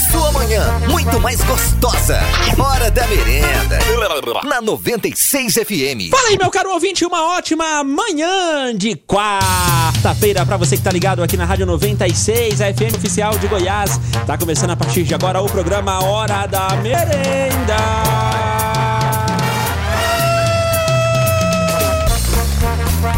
Sua manhã, muito mais gostosa. Hora da merenda. Na 96 FM. Fala aí, meu caro ouvinte, uma ótima manhã de quarta-feira pra você que tá ligado aqui na Rádio 96, a FM oficial de Goiás. Tá começando a partir de agora o programa Hora da Merenda.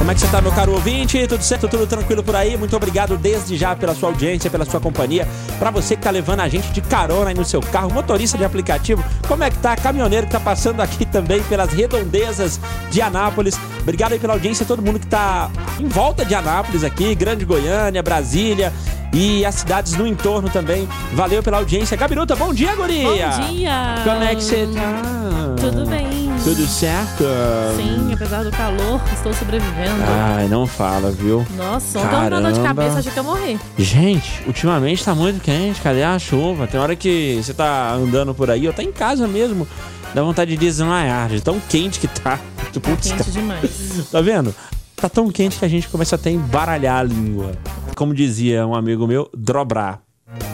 Como é que você tá, meu caro ouvinte? Tudo certo? Tudo tranquilo por aí? Muito obrigado desde já pela sua audiência, pela sua companhia. Pra você que tá levando a gente de carona aí no seu carro, motorista de aplicativo, como é que tá? Caminhoneiro que tá passando aqui também pelas redondezas de Anápolis. Obrigado aí pela audiência, todo mundo que tá em volta de Anápolis aqui, Grande Goiânia, Brasília e as cidades no entorno também. Valeu pela audiência. Gabiruta, bom dia, guria! Bom dia! Como é que você tá? Tudo bem. Tudo certo? Sim, apesar do calor, estou sobrevivendo. Ai, não fala, viu? Nossa, ontem eu dor de cabeça, achei que eu ia morrer. Gente, ultimamente tá muito quente, cadê a chuva? Tem hora que você tá andando por aí, ou tá em casa mesmo, dá vontade de desmaiar, de tão quente que tá. Putz, Quente demais. tá vendo? Tá tão quente que a gente começa até a embaralhar a língua. Como dizia um amigo meu, drobrar.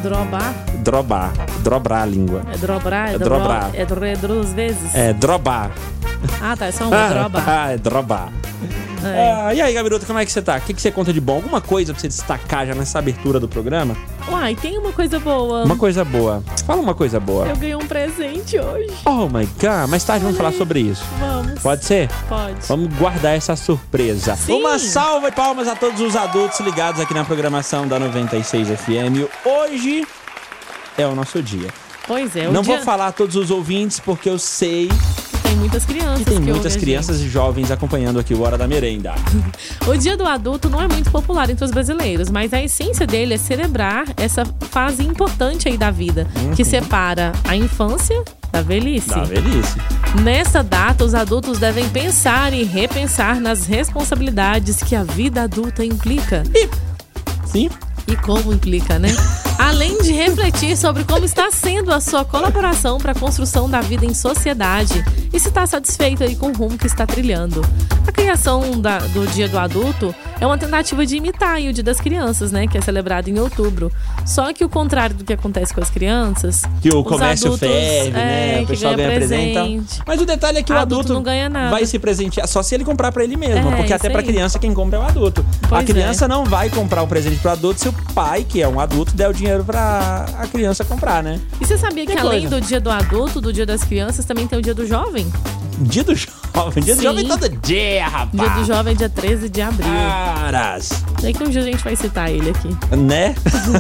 Drobar? Drobar. Drobrar a língua. É drobrar? É, É dro- drobrar. É dro- é duas vezes? É, drobar. Ah, tá, é só uma droba. Ah, é drobar. É. Ah, e aí, Gabiruta, como é que você tá? O que, que você conta de bom? Alguma coisa pra você destacar já nessa abertura do programa? Uai, tem uma coisa boa. Uma coisa boa. Fala uma coisa boa. Eu ganhei um presente hoje. Oh my god, mais tarde vamos falar sobre isso. Vamos. Pode ser? Pode. Vamos guardar essa surpresa. Sim. Uma salva de palmas a todos os adultos ligados aqui na programação da 96 FM. Hoje é o nosso dia. Pois é, o Não dia vou falar a todos os ouvintes porque eu sei tem muitas crianças que tem muitas crianças e jovens acompanhando aqui o Hora da Merenda. O Dia do Adulto não é muito popular entre os brasileiros, mas a essência dele é celebrar essa fase importante aí da vida, que separa a infância da velhice. Da velhice. Nessa data, os adultos devem pensar e repensar nas responsabilidades que a vida adulta implica. Sim? E como implica, né? Além de refletir sobre como está sendo a sua colaboração para a construção da vida em sociedade e se está satisfeito aí com o rumo que está trilhando. A criação da- do Dia do Adulto é uma tentativa de imitar o Dia das Crianças, né? Que é celebrado em outubro. Só que o contrário do que acontece com as crianças. Que o comércio adultos, ferve, né? é, O que pessoal ganha, ganha presente. Mas o detalhe é que o Adulto adulto não ganha nada. vai se presentear só se ele comprar pra ele mesmo. É, porque até aí. criança quem compra é o adulto. a Pois criança não vai comprar o presente pro adulto se o pai, que é um adulto, der o dinheiro pra a criança comprar, né? E você sabia que Que além do Dia do Adulto, do Dia das Crianças, também tem o Dia do Jovem? Dia do jovem. Dia do Sim. jovem todo dia, rapaz. Dia do Jovem é dia 13 de abril. Caras. Daqui um dia a gente vai citar ele aqui. Né?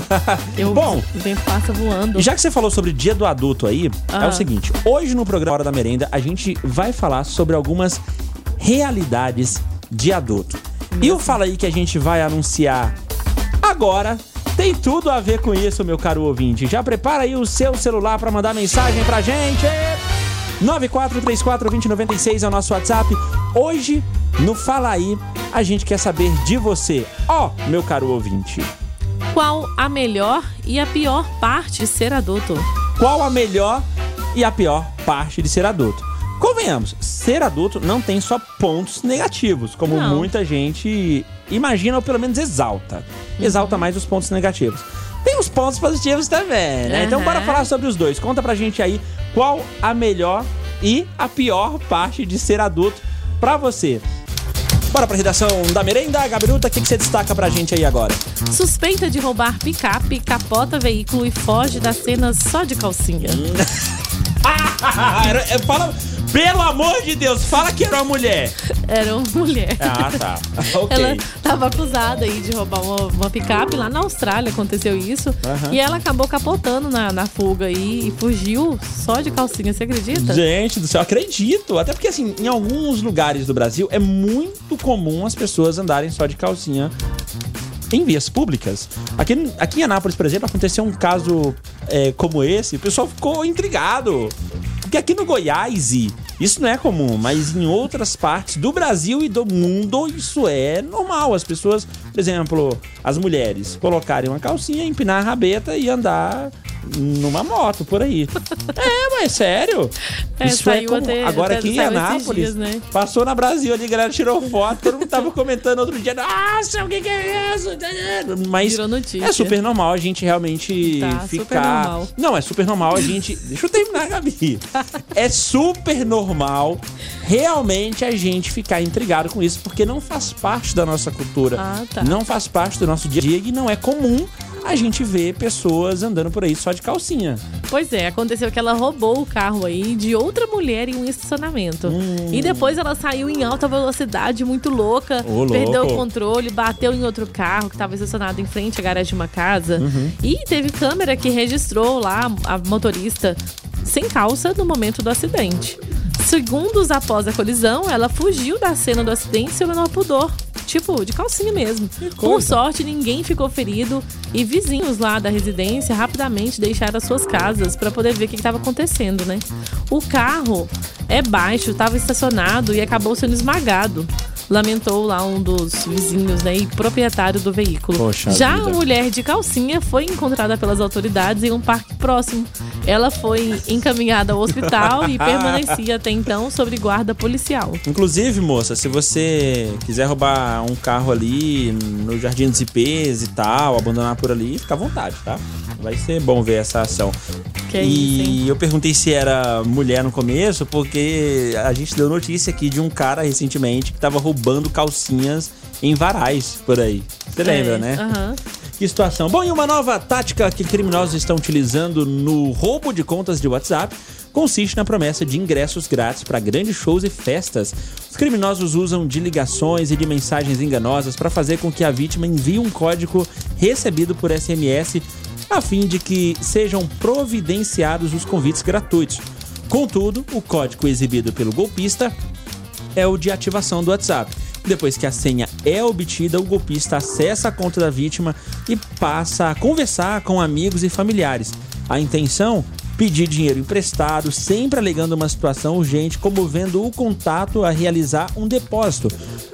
Eu, Bom, o tempo passa voando. Já que você falou sobre dia do adulto aí, é Ah. o seguinte: hoje no programa Hora da Merenda a gente vai falar sobre algumas realidades de adulto. E o Fala aí que a gente vai anunciar agora tem tudo a ver com isso, meu caro ouvinte. Já prepara aí o seu celular para mandar mensagem pra gente. 94342096 é o nosso WhatsApp. Hoje, no Fala aí, a gente quer saber de você. Ó, meu caro ouvinte. Qual a melhor e a pior parte de ser adulto? Qual a melhor e a pior parte de ser adulto? Convenhamos, ser adulto não tem só pontos negativos, como Não. muita gente imagina ou pelo menos exalta. Exalta mais os pontos negativos. Tem os pontos positivos também, né? Então Aham. bora falar sobre os dois. Conta pra gente aí qual a melhor e a pior parte de ser adulto pra você. Bora pra redação da merenda, Gabiruta, o que, que você destaca pra gente aí agora? Suspeita de roubar picape, capota veículo e foge das cenas só de calcinha. Era- é, fala, pelo amor de Deus, fala que era uma mulher. Era uma mulher. Ah, tá. ok. Ela estava acusada aí de roubar uma, uma picape. Lá na Austrália aconteceu isso. Aham. E ela acabou capotando na, na fuga aí e fugiu só de calcinha, você acredita? Gente do céu, acredito. Até porque, assim, em alguns lugares do Brasil é muito comum as pessoas andarem só de calcinha em vias públicas. Aqui, aqui em Anápolis, por exemplo, aconteceu um caso é, como esse, o pessoal ficou intrigado. Porque aqui no Goiás, isso não é comum, mas em outras partes do Brasil e do mundo, isso é normal. As pessoas, por exemplo, as mulheres colocarem uma calcinha, empinar a rabeta e andar numa moto por aí. é, mas sério. É, Isso é como... até- Agora até aqui em Anápolis, dias, né? passou na Brasil ali, a galera tirou foto, todo mundo tava comentando outro dia. Nossa, o que, que é isso? Mas é super normal a gente realmente Tá, ficar. Não, é super normal a gente. Deixa eu Gabi. é super normal realmente a gente ficar intrigado com isso, porque não faz parte da nossa cultura. Ah, tá. Não faz parte do nosso dia a dia e não é comum a gente ver pessoas andando por aí só de calcinha. Pois é, aconteceu que ela roubou o carro aí de outra mulher em um estacionamento. Hum. E depois ela saiu em alta velocidade, muito louca, Ô, perdeu o controle, bateu em outro carro que estava estacionado em frente à garagem de uma casa. Uhum. E teve câmera que registrou lá a motorista sem calça no momento do acidente. Segundos após a colisão, ela fugiu da cena do acidente sem o menor pudor. Tipo, de calcinha mesmo. Por sorte, ninguém ficou ferido e vizinhos lá da residência rapidamente deixaram as suas casas para poder ver o que estava acontecendo, né? O carro é baixo, estava estacionado e acabou sendo esmagado. Lamentou lá um dos vizinhos, né, e proprietário do veículo. Poxa Já vida. a mulher de calcinha foi encontrada pelas autoridades em um parque próximo. Ela foi encaminhada ao hospital e permanecia até então sob guarda policial. Inclusive, moça, se você quiser roubar um carro ali no Jardim dos IPs e tal, abandonar por ali, fica à vontade, tá? Vai ser bom ver essa ação. Que e isso, eu perguntei se era mulher no começo, porque a gente deu notícia aqui de um cara recentemente que tava roubando calcinhas em varais por aí. Você lembra, É, né? aham. Que situação. Bom, e uma nova tática que criminosos estão utilizando no roubo de contas de WhatsApp consiste na promessa de ingressos grátis para grandes shows e festas. Os criminosos usam de ligações e de mensagens enganosas para fazer com que a vítima envie um código recebido por SMS a fim de que sejam providenciados os convites gratuitos. Contudo, o código exibido pelo golpista é o de ativação do WhatsApp. Depois que a senha é obtida, o golpista acessa a conta da vítima e passa a conversar com amigos e familiares. A intenção? Pedir dinheiro emprestado, sempre alegando uma situação urgente, comovendo o contato a realizar um depósito.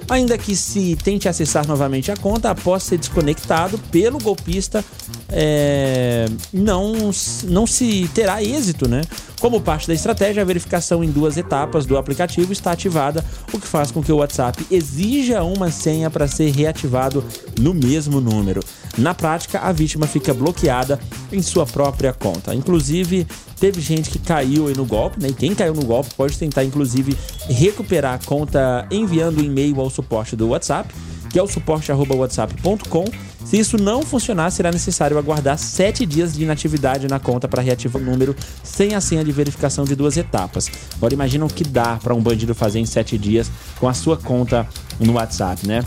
Ainda que se tente acessar novamente a conta após ser desconectado pelo golpista, é, não, não se terá êxito, né? Como parte da estratégia, a verificação em duas etapas do aplicativo está ativada, o que faz com que o WhatsApp exija uma senha para ser reativado no mesmo número. Na prática, a vítima fica bloqueada em sua própria conta. Inclusive, teve gente que caiu no golpe, né? E quem caiu no golpe pode tentar, inclusive, recuperar a conta enviando um e-mail ao suporte do WhatsApp, que é o suporte.whatsapp.com. Se isso não funcionar, será necessário aguardar sete dias de inatividade na conta para reativar o número sem a senha de verificação de duas etapas. Agora imagina o que dá para um bandido fazer em sete dias com a sua conta no WhatsApp, né?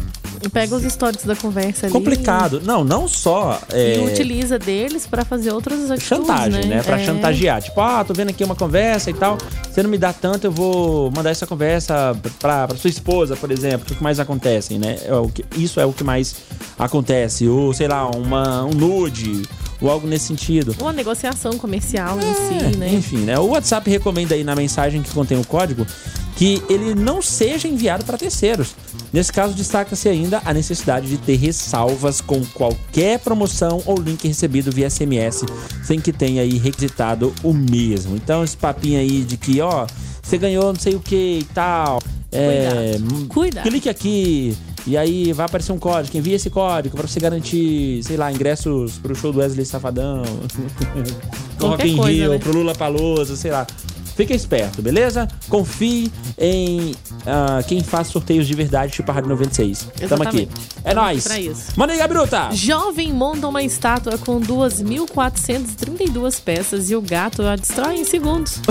Pega os históricos da conversa ali. Complicado. Não, não só. E é, utiliza deles pra fazer outras atitudes, chantagem, né? Pra É. chantagear. Tipo, ah, tô vendo aqui uma conversa e tal. Você não me dá tanto, eu vou mandar essa conversa pra, pra sua esposa, por exemplo. O que mais acontece, né? É isso é o que mais acontece. Ou, sei lá, uma, um nude. Ou algo nesse sentido. Uma negociação comercial em É, si, né? Enfim, né? O WhatsApp recomenda aí na mensagem que contém o código que ele não seja enviado para terceiros. Nesse caso, destaca-se ainda a necessidade de ter ressalvas com qualquer promoção ou link recebido via SMS, sem que tenha aí requisitado o mesmo. Então, esse papinho aí de que, ó, você ganhou não sei o que e tal. É, Cuidado. hum, Cuidado. Clique aqui. E aí vai aparecer um código, envia esse código pra você garantir, sei lá, ingressos pro show do Wesley Safadão, pro Rock in coisa, Rio, né? pro Lula Palusa, sei lá. Fica esperto, beleza? Confie em ah, quem faz sorteios de verdade, tipo a Rádio 96. Tamo aqui. Exatamente. É Tamo nóis. aqui pra isso. Manda aí, Gabruta! Jovem monta uma estátua com 2.432 peças e o gato a destrói em segundos.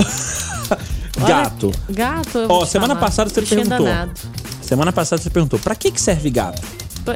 Olha, Gato. Gato. eu Ó, semana passada você perguntou. danado. Semana passada você perguntou, pra que que serve gato?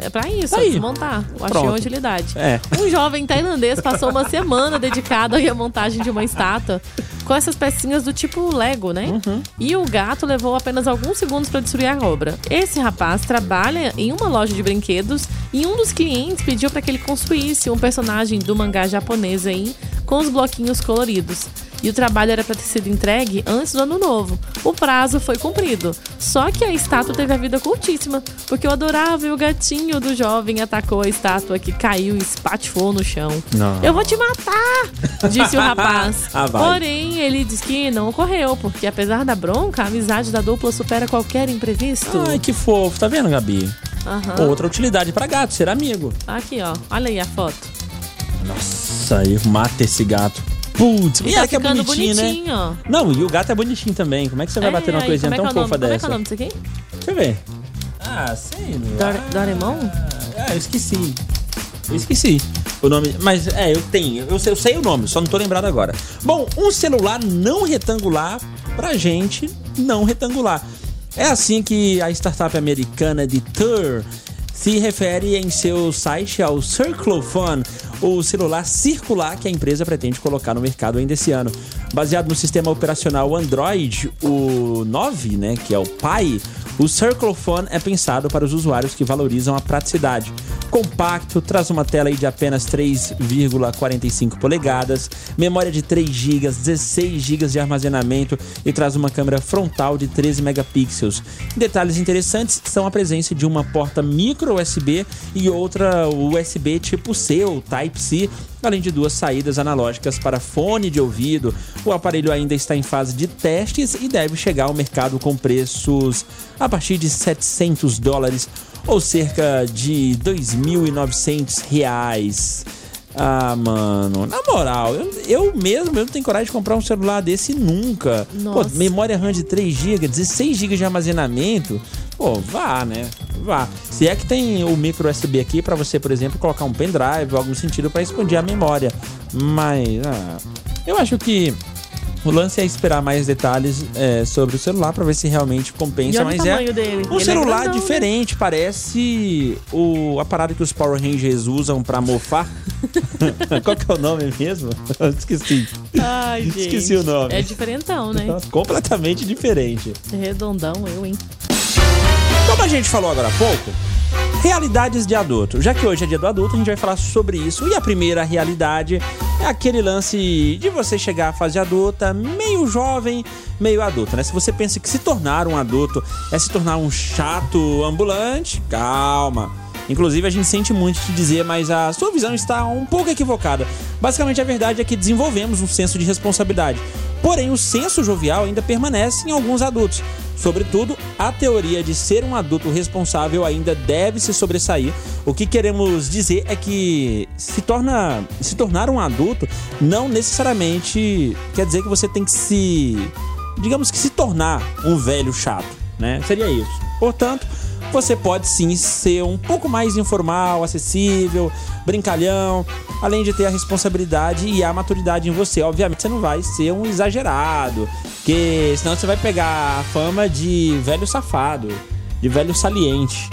Pra- isso, Aí. desmontar. Eu achei Pronto. uma utilidade. É. Um jovem tailandês passou uma semana dedicado à montagem de uma estátua com essas pecinhas do tipo Lego, né? Uhum. E o gato levou apenas alguns segundos para destruir a obra. Esse rapaz trabalha em uma loja de brinquedos e um dos clientes pediu para que ele construísse um personagem do mangá japonês aí com os bloquinhos coloridos. E o trabalho era para ter sido entregue antes do ano novo. O prazo foi cumprido. Só que a estátua teve a vida curtíssima, porque o adorável gatinho do jovem atacou a estátua que caiu e espatifou no chão. Não. Eu vou te matar! Disse o rapaz. Ah. Porém, ele diz que não ocorreu, porque apesar da bronca, a amizade da dupla supera qualquer imprevisto. Ai, que fofo. Tá vendo, Gabi? Aham. Outra utilidade pra gato, ser amigo. Aqui, ó. Olha aí a foto. Nossa, eu mata esse gato. Putz, e ela que é bonitinho, né? bonitinho, ó. Não, e o gato é bonitinho também. Como é que você vai É, bater numa coisinha é tão é fofa nome? Como é que dessa? é o nome disso aqui? Deixa eu ver. Ah, sei lá. Dore- Doremon? Ah, eu esqueci. Eu esqueci o nome. Mas é, eu tenho. Eu sei, eu sei o nome, só não tô lembrado agora. Bom, um celular não retangular pra gente não retangular. É assim que a startup americana de Tur se refere em seu site ao Circlophone, o celular circular que a empresa pretende colocar no mercado ainda esse ano. Baseado no sistema operacional Android, o 9, né, que é o Pie, o Circlophone é pensado para os usuários que valorizam a praticidade. Compacto, traz uma tela de apenas 3,45 polegadas, memória de 3 GB, 16 GB de armazenamento e traz uma câmera frontal de 13 megapixels. Detalhes interessantes são a presença de uma porta micro USB e outra USB tipo C ou Type-C, além de duas saídas analógicas para fone de ouvido. O aparelho ainda está em fase de testes e deve chegar ao mercado com preços a partir de 700 dólares ou cerca de 2.900 reais. Ah, mano, na moral, eu, eu mesmo eu não tenho coragem de comprar um celular desse nunca. Pô, Nossa. memória RAM de 3 GB, 16 GB de armazenamento. Pô, vá, né? Vá. Se é que tem o micro USB aqui pra você, por exemplo, colocar um pendrive no sentido pra esconder a memória. Mas, ah, eu acho que o lance é esperar mais detalhes é, sobre o celular pra ver se realmente compensa. Mas é dele. um Ele é celular né? diferente, parece o a parada que os Power Rangers usam pra mofar. Qual que é o nome mesmo? Esqueci. Ai, gente. Esqueci o nome. É diferentão, né? Completamente diferente. Redondão eu, hein? Como a gente falou agora há pouco, realidades de adulto. Já que hoje é dia do adulto, a gente vai falar sobre isso. E a primeira realidade é aquele lance de você chegar à fase adulta, meio jovem, meio adulto, né? Se você pensa que se tornar um adulto é se tornar um chato ambulante, calma. Inclusive, a gente sente muito te dizer, mas a sua visão está um pouco equivocada. Basicamente, a verdade é que desenvolvemos um senso de responsabilidade. Porém, o senso jovial ainda permanece em alguns adultos. Sobretudo, a teoria de ser um adulto responsável ainda deve se sobressair. O que queremos dizer é que se, torna, se tornar um adulto não necessariamente quer dizer que você tem que se. digamos que se tornar um velho chato, né? Seria isso. Portanto, você pode sim ser um pouco mais informal, acessível, brincalhão, além de ter a responsabilidade e a maturidade em você. Obviamente, você não vai ser um exagerado, porque senão você vai pegar a fama de velho safado, de velho saliente.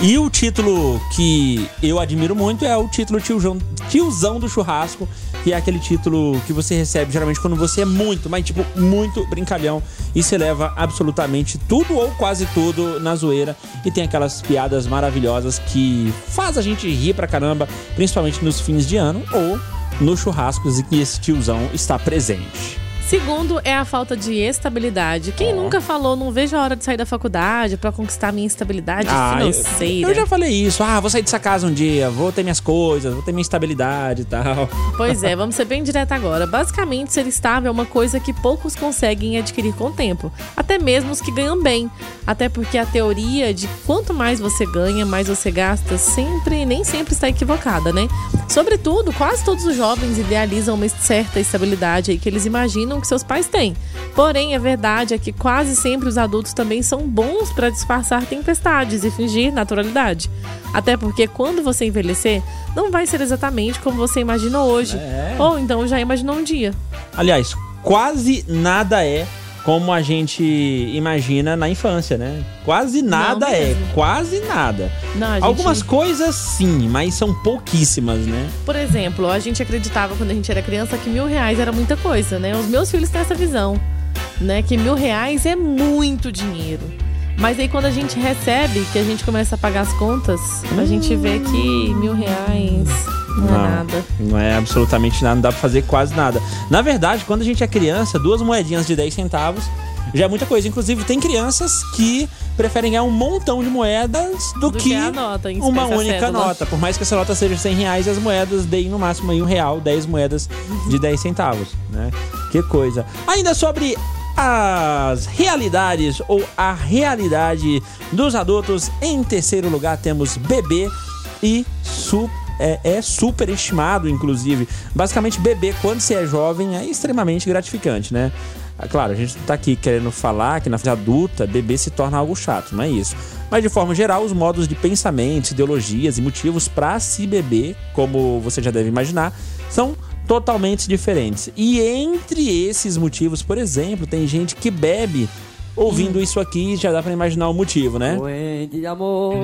E o título que eu admiro muito é o título tiozão, tiozão do churrasco, que é aquele título que você recebe geralmente quando você é muito, mas tipo, muito brincalhão e se leva absolutamente tudo ou quase tudo na zoeira e tem aquelas piadas maravilhosas que faz a gente rir pra caramba, principalmente nos fins de ano ou nos churrascos e que esse tiozão está presente. Segundo é a falta de estabilidade. Quem nunca falou, não vejo a hora de sair da faculdade pra conquistar minha estabilidade Ah, eu- financeira? Eu já falei isso. Ah, vou sair dessa casa um dia, vou ter minhas coisas, vou ter minha estabilidade e tal. Pois é, vamos ser bem direto agora. Basicamente, ser estável é uma coisa que poucos conseguem adquirir com o tempo. Até mesmo os que ganham bem. Até porque a teoria de quanto mais você ganha, mais você gasta, sempre, nem sempre está equivocada, né? Sobretudo, quase todos os jovens idealizam uma certa estabilidade aí que eles imaginam que seus pais têm. Porém, a verdade é que quase sempre os adultos também são bons para disfarçar tempestades e fingir naturalidade. Até porque quando você envelhecer, não vai ser exatamente como você imaginou hoje. É. Ou então já imaginou um dia. Aliás, quase nada é como a gente imagina na infância, né? Quase nada é, mesmo. quase nada. Não, gente- Algumas coisas sim, mas são pouquíssimas, né? Por exemplo, a gente acreditava quando a gente era criança que mil reais era muita coisa, né? Os meus filhos têm essa visão, né? Que mil reais é muito dinheiro. Mas aí quando a gente recebe, que a gente começa a pagar as contas, a gente vê que mil reais Não, é nada. Não é absolutamente nada, não dá pra fazer quase nada. Na verdade, quando a gente é criança, duas moedinhas de 10 centavos já é muita coisa. Inclusive, tem crianças que preferem ganhar um montão de moedas do, Do que, que nota, uma única nota. Por mais que essa nota seja 100 reais, as moedas deem no máximo aí um real, 10 moedas de 10 centavos, né? Que coisa. Ainda sobre as realidades ou a realidade dos adultos, em terceiro lugar temos bebê e su é, é super estimado, inclusive. Basicamente, bebê, quando se é jovem, é extremamente gratificante, né? Ah, Claro, a gente tá aqui querendo falar que na fase adulta bebê se torna algo chato, não é isso. Mas de forma geral, os modos de pensamentos, ideologias e motivos para se beber, como você já deve imaginar, são totalmente diferentes. E entre esses motivos, por exemplo, tem gente que bebe ouvindo isso aqui, já dá para imaginar o motivo, né? Doente de amor,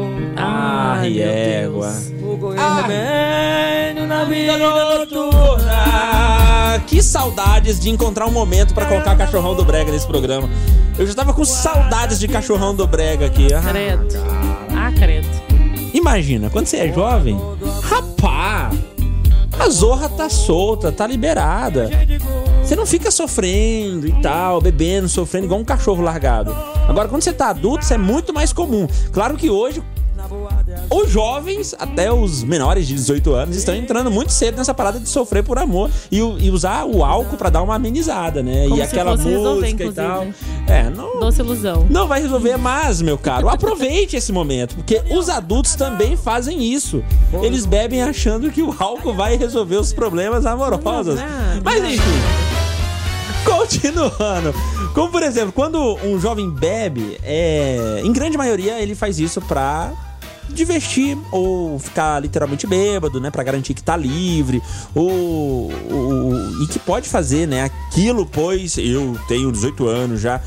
governo remédio na vida noturna. Que saudades de encontrar um momento pra colocar cachorrão do Brega nesse programa. Eu já tava com saudades de cachorrão do Brega aqui. Ah, Credo. Ah, credo. Imagina, quando você é jovem, rapá, a zorra tá solta, tá liberada. Você não fica sofrendo e tal, bebendo, sofrendo igual um cachorro largado. Agora, quando você tá adulto, isso é muito mais comum. Claro que hoje, os jovens, até os menores de 18 anos, estão entrando muito cedo nessa parada de sofrer por amor e, e usar o álcool pra dar uma amenizada, né? Como e aquela fosse resolver, música e tal. É, não, Doce ilusão. não vai resolver mais, meu caro. Aproveite esse momento, porque os adultos também fazem isso. Eles bebem achando que o álcool vai resolver os problemas amorosos. Nada, Mas nada. enfim. Continuando. Como, por exemplo, quando um jovem bebe, é, em grande maioria ele faz isso pra divertir ou ficar literalmente bêbado, né, Pra garantir que tá livre, ou, ou- e que pode fazer, né, aquilo, pois eu tenho 18 anos já.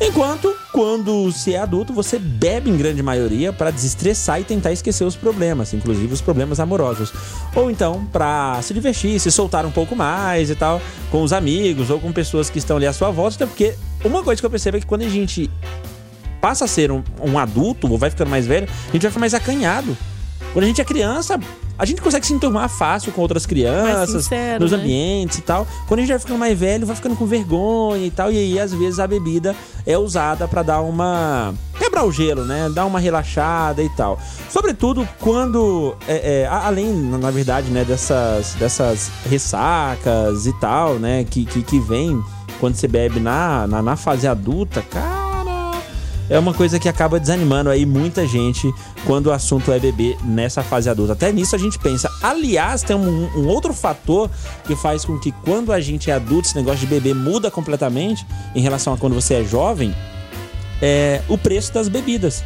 Enquanto, quando se é adulto, você bebe em grande maioria para desestressar e tentar esquecer os problemas, inclusive os problemas amorosos. Ou então, para se divertir, se soltar um pouco mais e tal, com os amigos ou com pessoas que estão ali à sua volta. Até porque uma coisa que eu percebo é que quando a gente passa a ser um, um adulto ou vai ficando mais velho, a gente vai ficar mais acanhado. Quando a gente é criança, a gente consegue se enturmar fácil com outras crianças, sincero, nos né? ambientes e tal. Quando a gente vai ficando mais velho, vai ficando com vergonha e tal. E aí, às vezes, a bebida é usada pra dar uma. quebrar o gelo, né? Dar uma relaxada e tal. Sobretudo quando. é, é, além, na na verdade, né, dessas, dessas ressacas e tal, né? Que, que, que vem quando você bebe na, na, na fase adulta, cara é uma coisa que acaba desanimando aí muita gente quando o assunto é beber nessa fase adulta. Até nisso a gente pensa. Aliás, tem um, um outro fator que faz com que quando a gente é adulto, esse negócio de beber muda completamente em relação a quando você é jovem, é o preço das bebidas.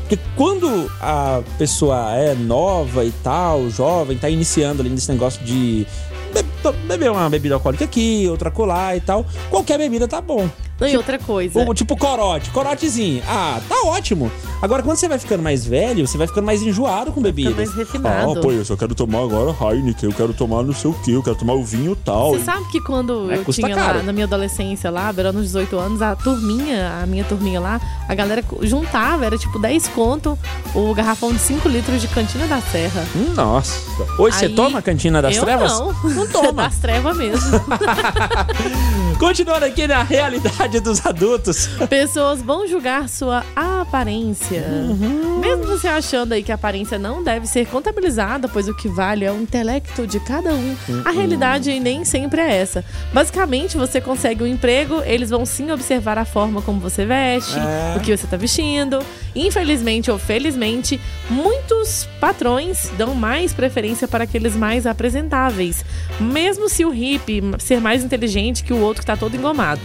Porque quando a pessoa é nova e tal, jovem, tá iniciando ali nesse negócio de be- beber uma bebida alcoólica aqui, outra colar e tal, qualquer bebida tá bom. Não, e outra coisa. Ou, tipo corote, corotezinho. Ah, tá ótimo. Agora, quando você vai ficando mais velho, você vai ficando mais enjoado com bebida. mais refinado. Ah, pô, eu só quero tomar agora Heineken, eu quero tomar não sei o que, eu quero tomar o vinho tal. Você sabe que quando É, eu tinha caro. lá, na minha adolescência lá, beirando os 18 anos, a turminha, a minha turminha lá, a galera juntava, era tipo 10 conto o garrafão de 5 litros de cantina da serra. Nossa. Hoje você toma a cantina das eu trevas? Não, Não toma. das trevas mesmo. Continuando aqui na realidade dos adultos. Pessoas vão julgar sua aparência. Uhum. Mesmo você achando aí que a aparência não deve ser contabilizada, pois o que vale é o intelecto de cada um. Uhum. A realidade nem sempre é essa. Basicamente, você consegue um emprego, eles vão sim observar a forma como você veste, É. o que você tá vestindo. Infelizmente ou felizmente, muitos patrões dão mais preferência para aqueles mais apresentáveis, mesmo se o hippie ser mais inteligente que o outro que tá todo engomado.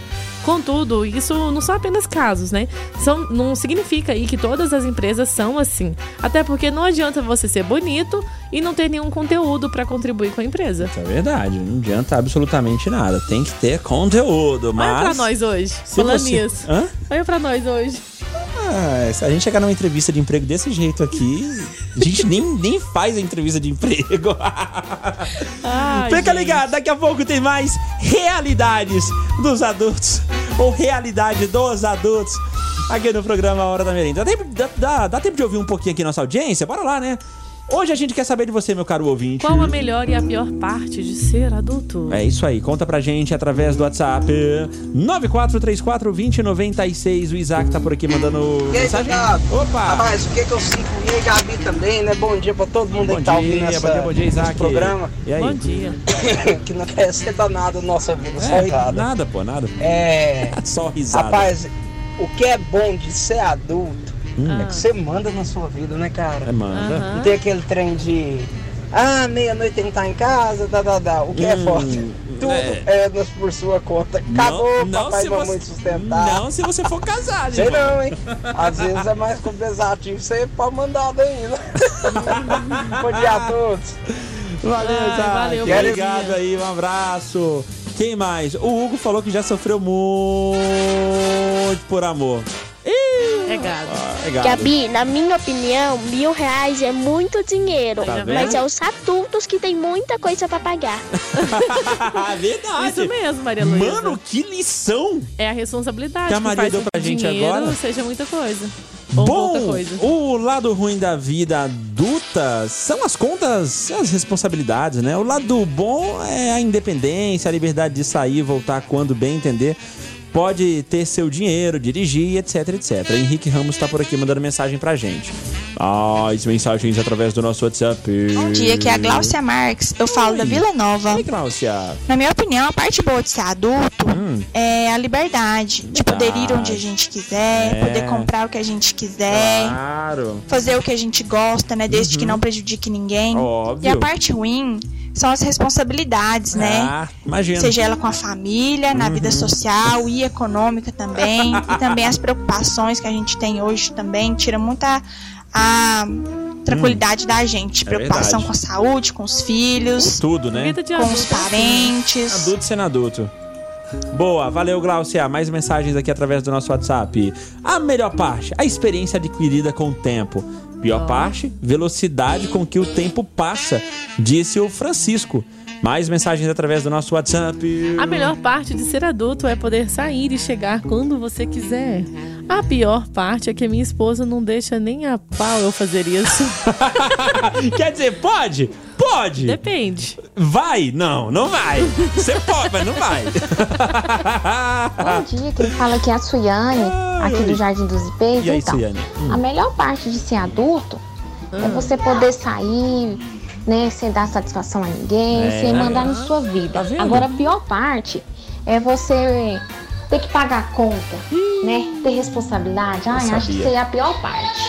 Contudo, isso não são apenas casos, né? São, não significa aí que todas as empresas são assim. Até porque não adianta você ser bonito e não ter nenhum conteúdo para contribuir com a empresa. Isso é verdade, não adianta absolutamente nada. Tem que ter conteúdo, mas... Olha pra nós hoje, falando você- nisso. Hã? Olha pra nós hoje. Ah, se a gente chegar numa entrevista de emprego desse jeito aqui, a gente nem, nem faz a entrevista de emprego. Ai, Fica gente. ligado, daqui a pouco tem mais realidades dos adultos. Ou realidade dos adultos. Aqui no programa Hora da Merenda. Dá dá- dá tempo de ouvir um pouquinho aqui nossa audiência? Bora lá, né? Hoje a gente quer saber de você, meu caro ouvinte. Qual a melhor e a pior parte de ser adulto? É isso aí, conta pra gente através do WhatsApp 94342096. O Isaac tá por aqui mandando E aí, mensagem. Opa! Rapaz, o que que eu sinto? E aí, Gabi também, né? Bom dia pra todo mundo Bom aí que tá ouvindo dia, essa, bom dia, bom dia, esse Isaac. programa. E aí? Bom dia. que não acrescenta nada na nossa vida, só É, risada. nada, pô, nada. É. Só risada. Rapaz, o que é bom de ser adulto Hum. é que você manda na sua vida, né, cara? É, manda. Aham. Não tem aquele trem de. Ah, meia-noite tem que estar em casa, dá, dá, dá. O que é Hum, forte? Tudo é. é, por sua conta. Acabou, papai se e mamãe você, sustentar. não se você for casado, Sei irmão. não, hein? Às vezes é mais compensativo você pode mandar ainda. Bom dia a todos. Valeu, Ai, Isaac. valeu, Obrigado aí, um abraço. Quem mais? O Hugo falou que já sofreu muito por amor. É gado. Ah, é gado. Gabi, na minha opinião, mil reais é muito dinheiro. Tá mas é os adultos que tem muita coisa pra pagar. Verdade. Isso mesmo, Maria Luísa. Mano, que lição! É a responsabilidade Que a que Maria faz deu pra que gente dinheiro agora. seja muita coisa. Bom, o lado ruim da vida adulta são as contas, as responsabilidades, né? O lado bom é a independência, a liberdade de sair e voltar quando bem entender. Pode ter seu dinheiro, dirigir, etc, etc. Henrique Ramos tá por aqui mandando mensagem pra gente. As mensagens através do nosso WhatsApp. Bom dia, aqui é a Gláucia Marques. Eu falo Oi. da Vila Nova. Oi, Gláucia. Na minha opinião, a parte boa de ser adulto Hum, é a liberdade. De poder ir onde a gente quiser, É. poder comprar o que a gente quiser, claro. fazer o que a gente gosta, né? Desde que não prejudique ninguém. Uhum. Óbvio. E a parte ruim são as responsabilidades, né? Ah, imagina. Seja ela com a família, na vida Uhum. social e econômica também. e também as preocupações que a gente tem hoje também tira muita a tranquilidade da gente. É Preocupação verdade. com a saúde, com os filhos, Tudo, né? Vida com adulto os é assim. parentes. Adulto sendo adulto. Boa, valeu, Glaucia. Mais mensagens aqui através do nosso WhatsApp. A melhor parte, a experiência adquirida com o tempo. Pior parte, velocidade com que o tempo passa, disse o Francisco. Mais mensagens através do nosso WhatsApp. A melhor parte de ser adulto é poder sair e chegar quando você quiser. A pior parte é que minha esposa não deixa nem a pau eu fazer isso. Quer dizer, pode? Pode. Depende. Vai? Não, não vai. Você pode, mas não vai. Bom dia, quem fala aqui é a Suiane, aqui do Jardim dos Ipês. E aí, então, Suiane? Hum. a melhor parte de ser adulto é você poder sair, né, sem dar satisfação a ninguém, É. sem mandar na sua Tá vida. vendo? Agora, a pior parte é você ter que pagar a conta, né, ter responsabilidade. Ai, acho que sabia. isso aí é a pior parte.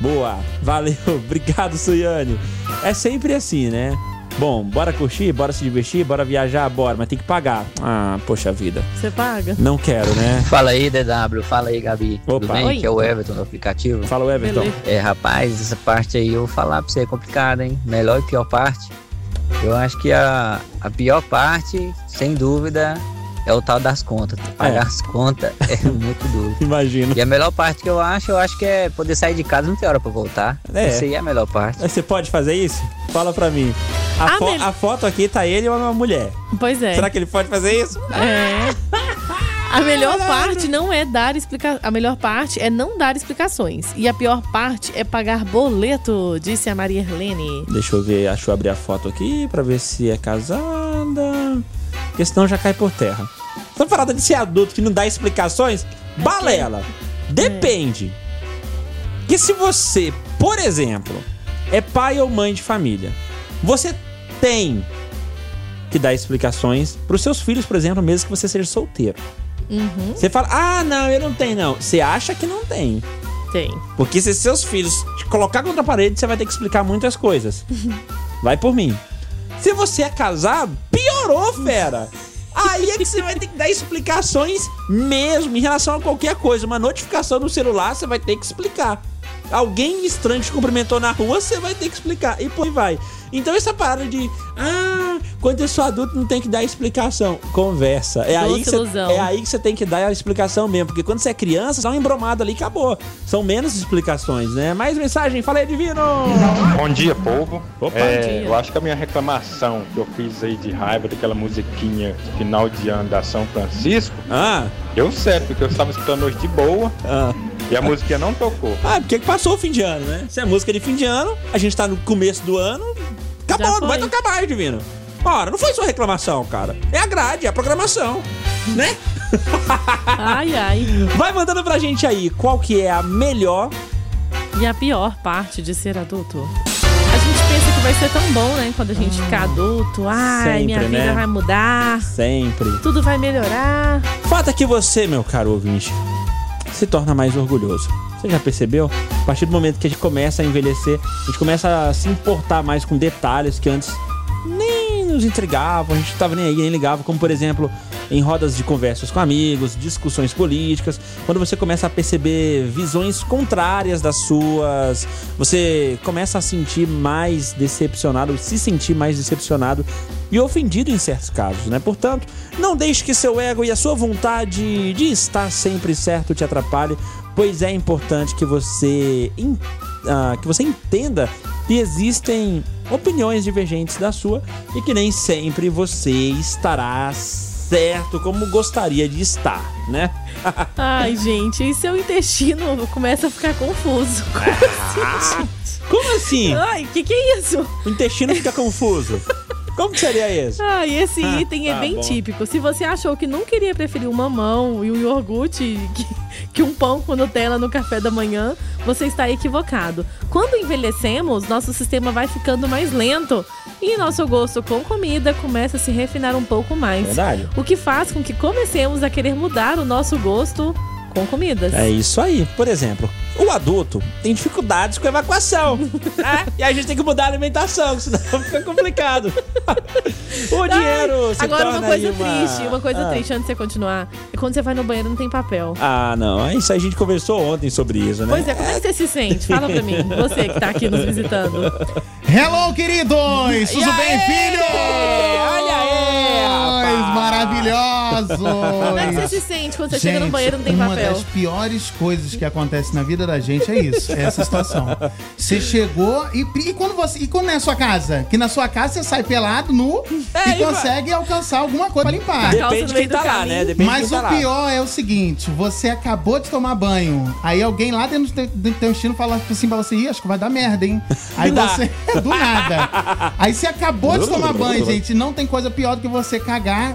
Boa, valeu, obrigado, Suiane. É sempre assim, né? Bom, bora curtir, bora se divertir, bora viajar, bora, mas tem que pagar. Ah, poxa vida. Você paga? Não quero, né? Fala aí, DW. Fala aí, Gabi. Tudo Opa. bem? Oi. Aqui é o Everton do aplicativo. Fala o Everton. Beleza. É, rapaz, essa parte aí eu vou falar pra você é complicada, hein? Melhor e pior parte. Eu acho que a, a pior parte, sem dúvida, é o tal das contas. Pagar É. as contas é muito duro. Imagina. E a melhor parte que eu acho, eu acho que é poder sair de casa não tem hora pra voltar. É. Isso aí é a melhor parte. Mas Você pode fazer isso? Fala pra mim. A, A fo- mel- a foto aqui tá ele e uma mulher. Pois é. Será que ele pode fazer isso? É. A melhor parte não é dar explicações. A melhor parte é não dar explicações. E a pior parte é pagar boleto, disse a Maria Erlene. Deixa eu ver, deixa eu abrir a foto aqui pra ver se é casada. Porque senão já cai por terra. Essa parada de ser adulto que não dá explicações, balela. Depende. Que se você, por exemplo, é pai ou mãe de família, você tem que dar explicações pros seus filhos, por exemplo, mesmo que você seja solteiro. Uhum, Você fala, ah, não, eu não tenho, não. Você acha que não tem. tem. Porque se seus filhos te colocar contra a parede, você vai ter que explicar muitas coisas. Vai por mim. Se você é casado, piorou, fera. Aí é que você vai ter que dar explicações mesmo em relação a qualquer coisa. Uma notificação no celular, você vai ter que explicar. Alguém estranho te cumprimentou na rua, você vai ter que explicar. E por aí vai. Então essa parada de, ah, quando eu sou adulto não tem que dar explicação. Conversa. É aí, que você, ilusão. é aí que você tem que dar a explicação mesmo. Porque quando você é criança, só uma embromada ali acabou. São menos explicações, né? Mais mensagem, falei, Divino! Bom dia, povo. Opa. É, Bom dia. Eu acho que a minha reclamação que eu fiz aí de raiva daquela musiquinha final de ano da São Francisco Ah, deu certo, porque eu estava escutando hoje de boa. ah, E a musiquinha não tocou. Ah, porque passou o fim de ano, né? Se é música de fim de ano, a gente tá no começo do ano, acabou, não vai tocar mais, Divino. Ora, não foi sua reclamação, cara. É a grade, é a programação, né? Ai, ai. Vai mandando pra gente aí qual que é a melhor. E a pior parte de ser adulto? A gente pensa que vai ser tão bom, né? Quando a gente ficar adulto. Ai, Sempre, minha vida né? vai mudar. Sempre. Tudo vai melhorar. Fato é que você, meu caro ouvinte, se torna mais orgulhoso. Você já percebeu? A partir do momento que a gente começa a envelhecer, a gente começa a se importar mais com detalhes que antes nem nos intrigavam, a gente tava nem aí, nem ligava, como por exemplo, em rodas de conversas com amigos, discussões políticas, quando você começa a perceber visões contrárias das suas, você começa a sentir mais decepcionado, se sentir mais decepcionado e ofendido em certos casos, né? Portanto, não deixe que seu ego e a sua vontade de estar sempre certo te atrapalhe, pois é importante que você ah, que você entenda que existem opiniões divergentes da sua e que nem sempre você estará certo como gostaria de estar, né? Ai, gente, e seu intestino começa a ficar confuso. Como assim? Ai, o que, que é isso? O intestino fica confuso. Como que seria isso? Ai, esse Ah, item é tá bem bom. típico. Se você achou que não queria preferir um mamão e um iogurte que, que um pão com Nutella no café da manhã, você está equivocado. Quando envelhecemos, nosso sistema vai ficando mais lento e nosso gosto com comida começa a se refinar um pouco mais. Verdade. O que faz com que comecemos a querer mudar o nosso gosto com comidas. É isso aí. Por exemplo, o adulto tem dificuldades com evacuação. né? E a gente tem que mudar a alimentação, senão fica complicado. o dinheiro se Agora, uma coisa aí triste, uma coisa Ah. triste antes de você continuar. É quando você vai no banheiro não tem papel. Ah, não. Isso aí a gente conversou ontem sobre isso, né? Pois é, como é que você se sente? Fala pra mim, você que tá aqui nos visitando. Hello, queridos! Tudo bem, filho? Olha aí. Maravilhosos! Como é que você se sente quando você chega no banheiro e não tem uma papel? das piores coisas que acontece na vida da gente é isso, é essa situação. Você chegou e, e quando você e quando é a sua casa, que na sua casa você sai pelado, nu É, e consegue alcançar alguma coisa pra limpar. Depende de quem tá lá, né? Depende Mas de quem o tá lá. pior é o seguinte: você acabou de tomar banho, aí alguém lá dentro do teu- do teu intestino fala assim pra você: Ih, acho que vai dar merda, hein? Aí Dá. você. Do nada. Aí você acabou de tomar banho, gente. Não tem coisa pior do que você cagar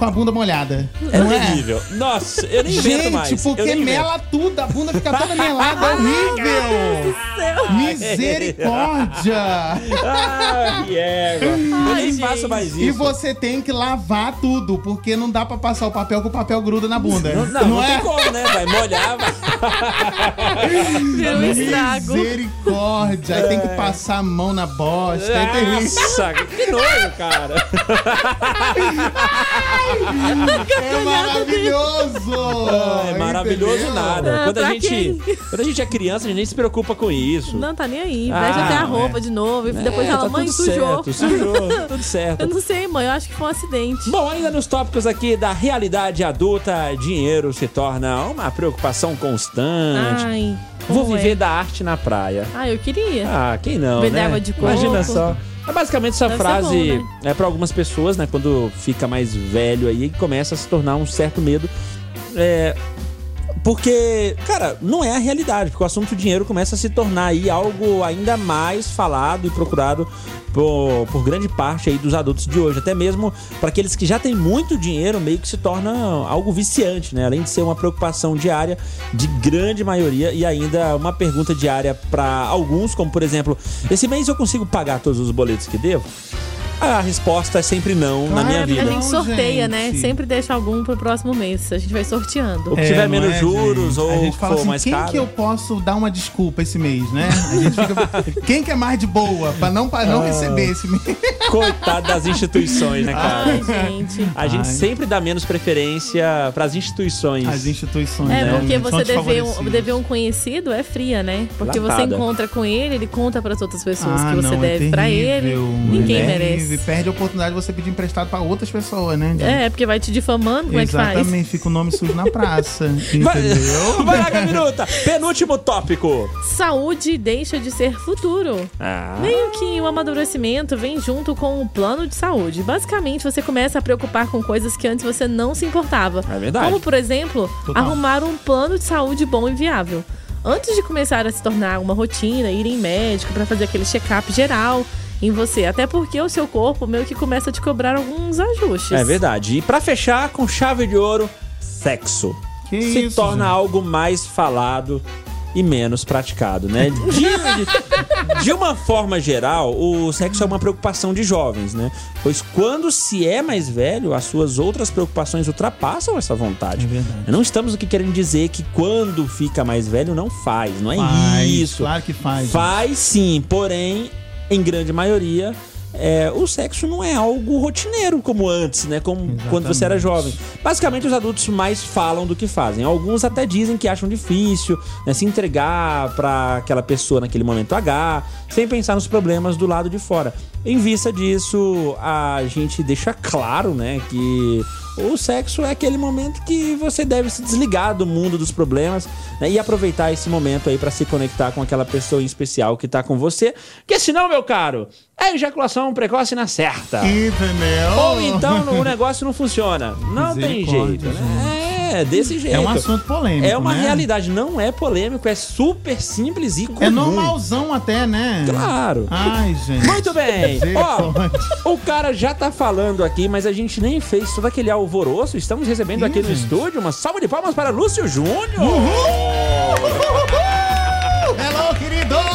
com a bunda molhada. É não é? terrível. Nossa, eu nem invento Gente, mais. Eu porque mela tudo, a bunda fica toda melada, é horrível! Misericórdia! Ah, que égua. Eu Ai, nem gente. faço mais isso. E você tem que lavar tudo, porque não dá pra passar o papel que o papel gruda na bunda. Não, não, não é? tem como, né? Vai molhar, vai. Estrago. Misericórdia! Aí tem que passar a mão na bosta, é terrível. Nossa, que nojo, cara. É maravilhoso! É maravilhoso Entendeu? nada. Ah, quando, a pra gente, quem? quando a gente é criança, a gente nem se preocupa com isso. Não tá nem aí. Ah, Veste até a é. roupa de novo. E depois É, fala, tá mãe, tudo sujou. Certo, sujou, tudo certo. Eu não sei, mãe. Eu acho que foi um acidente. Bom, ainda nos tópicos aqui da realidade adulta, dinheiro se torna uma preocupação constante. Ai. Vou como é? viver da arte na praia. Ah, eu queria. Ah, quem não, Beber né? água de coco. Imagina só. É basicamente essa Deve frase bom, é para algumas pessoas, né? Quando fica mais velho aí, começa a se tornar um certo medo. É, porque, cara, não é a realidade, porque o assunto dinheiro começa a se tornar aí algo ainda mais falado e procurado por, por grande parte aí dos adultos de hoje. Até mesmo para aqueles que já têm muito dinheiro, meio que se torna algo viciante, né? Além de ser uma preocupação diária de grande maioria e ainda uma pergunta diária para alguns, como por exemplo, esse mês eu consigo pagar todos os boletos que devo? A resposta é sempre não na minha A vida. gente sorteia, gente. né? Sempre deixa algum pro próximo mês. A gente vai sorteando. O que tiver não menos é, juros gente? ou a gente fala for assim, mais quem caro. que eu posso dar uma desculpa esse mês, né? A gente fica, quem que é mais de boa pra não, pra Ah. não receber esse mês? Coitado das instituições, né, cara? Ai, gente. A gente Ai. sempre dá menos preferência pras instituições. As instituições, É, né, porque você dever um, dever um conhecido é fria, né? Porque você Latada. encontra com ele, ele conta pras outras pessoas Ah, que você não, é deve pra ele. terrível, Ninguém é merece. Perde a oportunidade de você pedir emprestado pra outras pessoas, né? É, porque vai te difamando, como é que faz? Exatamente, fica o nome sujo na praça. Vai, entendeu? vai lá, Gaminuta! Penúltimo tópico. Saúde deixa de ser futuro. Ah. Meio que o amadurecimento vem junto com o plano de saúde. Basicamente, você começa a preocupar com coisas que antes você não se importava. É verdade. Como, por exemplo, Total. arrumar um plano de saúde bom e viável. antes de começar a se tornar uma rotina, ir em médico pra fazer aquele check-up geral em você. Até porque o seu corpo meio que começa a te cobrar alguns ajustes. É verdade. E pra fechar com chave de ouro, sexo. Que Se isso, torna gente? algo mais falado e menos praticado, né? De, de- de uma forma geral, o sexo é uma preocupação de jovens, né? Pois quando se é mais velho, as suas outras preocupações ultrapassam essa vontade. É verdade. Não estamos aqui querendo dizer que quando fica mais velho não faz, não é Faz, isso. Claro que faz. Faz sim, porém, em grande maioria, é, o sexo não é algo rotineiro como antes, né? Como quando você era jovem. Basicamente, os adultos mais falam do que fazem. Alguns até dizem que acham difícil né, se entregar pra aquela pessoa naquele momento H, sem pensar nos problemas do lado de fora. Em vista disso, a gente deixa claro, né, que o sexo é aquele momento que você deve se desligar do mundo dos problemas né, e aproveitar esse momento aí pra se conectar com aquela pessoa em especial que tá com você. Porque senão, meu caro, é ejaculação precoce na certa. Entendeu? Ou então o negócio não funciona. Não tem jeito, né? É, desse jeito. É um assunto polêmico. É uma né? realidade, não é polêmico, é super simples e comum. É normalzão até, né? Claro. Ai, gente. Muito bem. Ó, Misericórdia. o cara já tá falando aqui, mas a gente nem fez todo aquele alvoroço. Estamos recebendo Ih, aqui no gente. estúdio uma salva de palmas para Lúcio Júnior. Hello, queridos!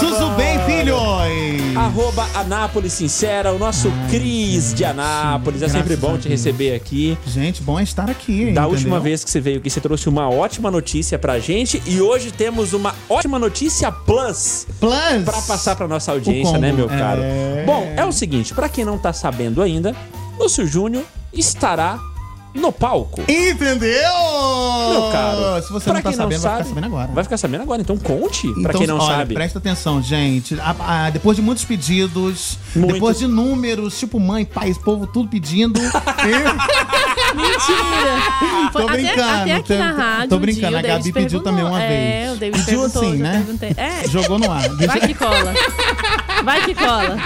Suzu bem, filhos! Arroba Anápolis Sincera, o nosso Cris de Anápolis. É sempre bom te receber aqui. Gente, bom estar aqui. Da entendeu? última vez que você veio aqui, você trouxe uma ótima notícia pra gente. E hoje temos uma ótima notícia plus Plus! pra passar pra nossa audiência, né, meu caro? É. Bom, é o seguinte, pra quem não tá sabendo ainda, Lúcio Júnior estará no palco. Entendeu? Meu caro, Se você pra não tá quem sabendo, vai sabe, ficar sabendo agora. Vai ficar sabendo agora, então conte pra Então, quem não olha, sabe. presta atenção, gente. A- a- depois de muitos pedidos, Muitos. depois de números, tipo mãe, pai, povo tudo pedindo. eu- Mentira! Tô até- brincando, Até, aqui tô- na rádio. tô um brincando, dia, a Gabi pediu também uma É, vez. o David Pediu perguntou, assim, né? É, Jogou no ar. vai que cola. Vai que cola.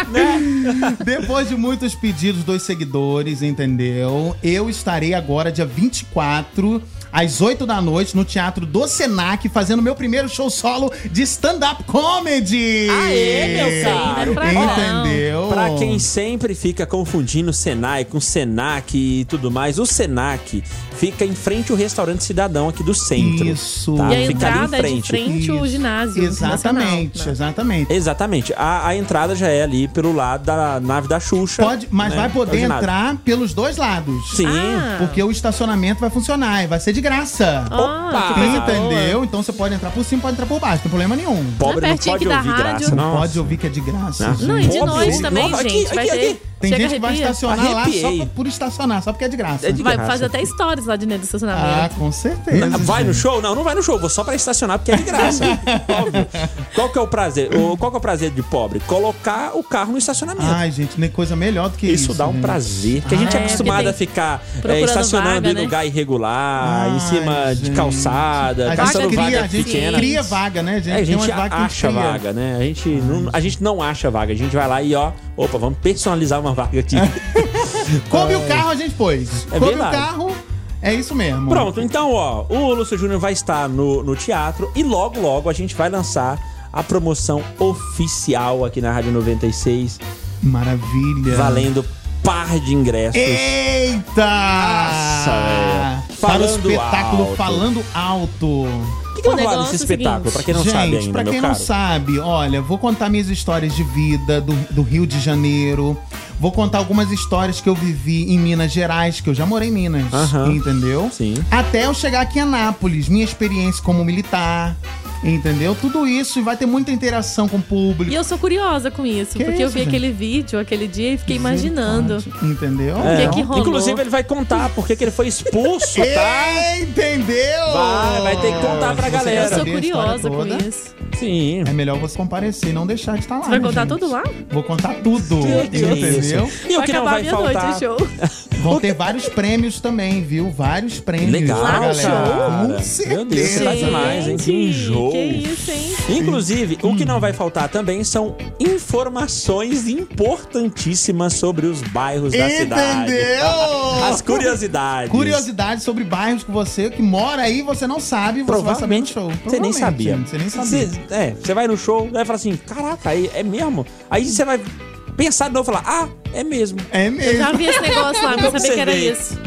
Depois de muitos pedidos dos seguidores, entendeu? Eu estarei agora, dia 24, às 8 da noite, no Teatro do Senac, fazendo meu primeiro show solo de stand-up comedy! Aê, meu caro! Pra não. Entendeu? Pra quem sempre fica confundindo Senai com Senac e tudo mais, o Senac fica em frente ao restaurante Cidadão aqui do centro. Isso. Tá? E a Fica ali em entrada é de frente. frente ao Isso. ginásio. Exatamente, né? exatamente. Exatamente. A, a entrada já é ali pelo lado da nave da Xuxa. Pode, mas né? vai É o poder entrar pelos dois lados. Sim. Ah. Porque o estacionamento vai funcionar e vai ser de graça. Ah, Opa! Entendeu? Então você pode entrar por cima, pode entrar por baixo, não tem problema nenhum. Pobre Não é não pode aqui ouvir rádio? graça, Não não. pode ouvir que é de graça. Nossa. Não, e de Pobre, noite também, Aqui, gente. aqui, Vai aqui. ter. Tem Chega gente que vai estacionar lá só Arrepiei. por, por estacionar, só porque é de graça. É de Vai graça. fazer até stories de dentro do Ah, estacionamento. com certeza. Vai no gente. show? Não, não vai no show. Vou só pra estacionar porque é de graça. Óbvio. Qual que é o prazer? O, qual que é o prazer de pobre? Colocar o carro no estacionamento. Ai, gente, nem coisa melhor do que isso. Isso dá um gente. prazer. Porque a gente é Ah, é, acostumado a ficar é, estacionando vaga, em né? lugar irregular, em Ai, cima de gente. calçada, A caçando cria, vaga a gente pequena. cria vaga, né, gente? É, a gente acha cria. vaga, né? A gente, não, a gente não acha vaga. A gente vai lá e, ó, opa, vamos personalizar uma vaga aqui. Come o carro, a gente pôs. É Come verdade. o carro, é isso mesmo. Pronto, então, ó, o Lúcio Júnior vai estar no, no teatro e logo, logo a gente vai lançar a promoção oficial aqui na Rádio 96, Maravilha. valendo par de ingressos. Eita! Nossa, velho. Para o Falando espetáculo alto. Falando Alto. O que, que O vai rolar negócio nesse é o espetáculo? seguinte. Pra quem não Gente, sabe ainda, pra meu quem caro. não sabe, olha, vou contar minhas histórias de vida do, do Rio de Janeiro. Vou contar algumas histórias que eu vivi em Minas Gerais, que eu já morei em Minas, entendeu? Sim. Até eu chegar aqui em Anápolis, minha experiência como militar, entendeu? Tudo isso e vai ter muita interação com o público. E eu sou curiosa com isso, Que porque eu isso, vi gente? aquele vídeo aquele dia e fiquei imaginando. Entendeu? É, que que rolou? Inclusive, ele vai contar porque que ele foi expulso, tá? Entendeu? Vai, vai ter que contar pra galera. Eu sou curiosa com isso. Sim. É melhor você comparecer e não deixar de estar lá. Você vai né, contar gente? tudo lá? Vou contar tudo. Entendeu? E o que não acabar vai meia-noite faltar? o show. Vão ter vários prêmios também, viu? Vários prêmios. Legal, pra galera. cara. Com Meu certeza. Deus, você tá demais, hein? Que enjoo. Que isso, hein? Inclusive, o que não vai faltar também são informações importantíssimas sobre os bairros da cidade. Entendeu? As curiosidades. Curiosidades sobre bairros que você que mora aí, você não sabe, você vai saber no Provavelmente show. você nem Provavelmente, sabia. Você nem sabia. Você- é, você vai no show, vai falar assim, caraca, aí é mesmo? Aí você vai pensar de novo e falar, ah, é mesmo. É Eu mesmo. já vi esse negócio lá, pra saber que era isso.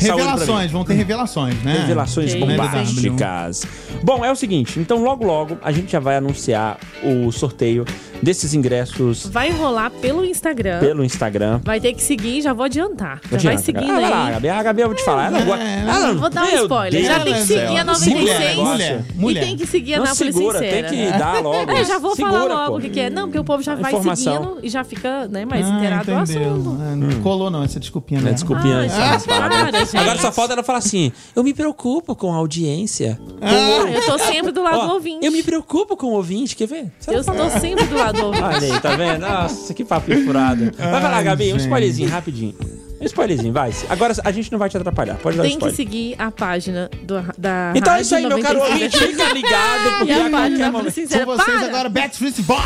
Revelações, vão ter revelações, né? Revelações Que bombásticas. Bom, é o seguinte, então logo logo a gente já vai anunciar o sorteio desses ingressos Vai rolar pelo Instagram. pelo Instagram. Vai ter que seguir, já vou adiantar. Já Adianta, vai seguindo cara. Ah, vai lá, aí. Gabi. A Gabi, eu vou te falar. Ela ela- Vou dar um spoiler. Já tem que seguir a 96 Segura, mulher, e mulher. tem que seguir a Não Nápoles segura, Sincera. tem que dar logo. É, já vou Segura, falar logo o que, que é. Não, porque o povo já vai Informação. seguindo e já fica né, mais Ah, inteirado do assunto. Ah, Não colou não, essa desculpinha Não é desculpinha, Ah, gente, para. Agora só falta ela falar assim: eu me preocupo com a audiência. Ah, eu tô sempre do lado do ouvinte. Eu me preocupo com o ouvinte, quer ver? Eu estou sempre do lado Olha aí, tá vendo? Nossa, que papo furado. Vai lá, Gabi, um spoilerzinho, rapidinho. Um spoilerzinho, vai. Agora a gente não vai te atrapalhar. Pode dar Tem que spoiler. seguir a página do, da Então é isso aí, meu caro 96. ouvinte. Fica ligado, porque E a a página qualquer momento. Sincera. São vocês Para! agora, Backstreet Boys!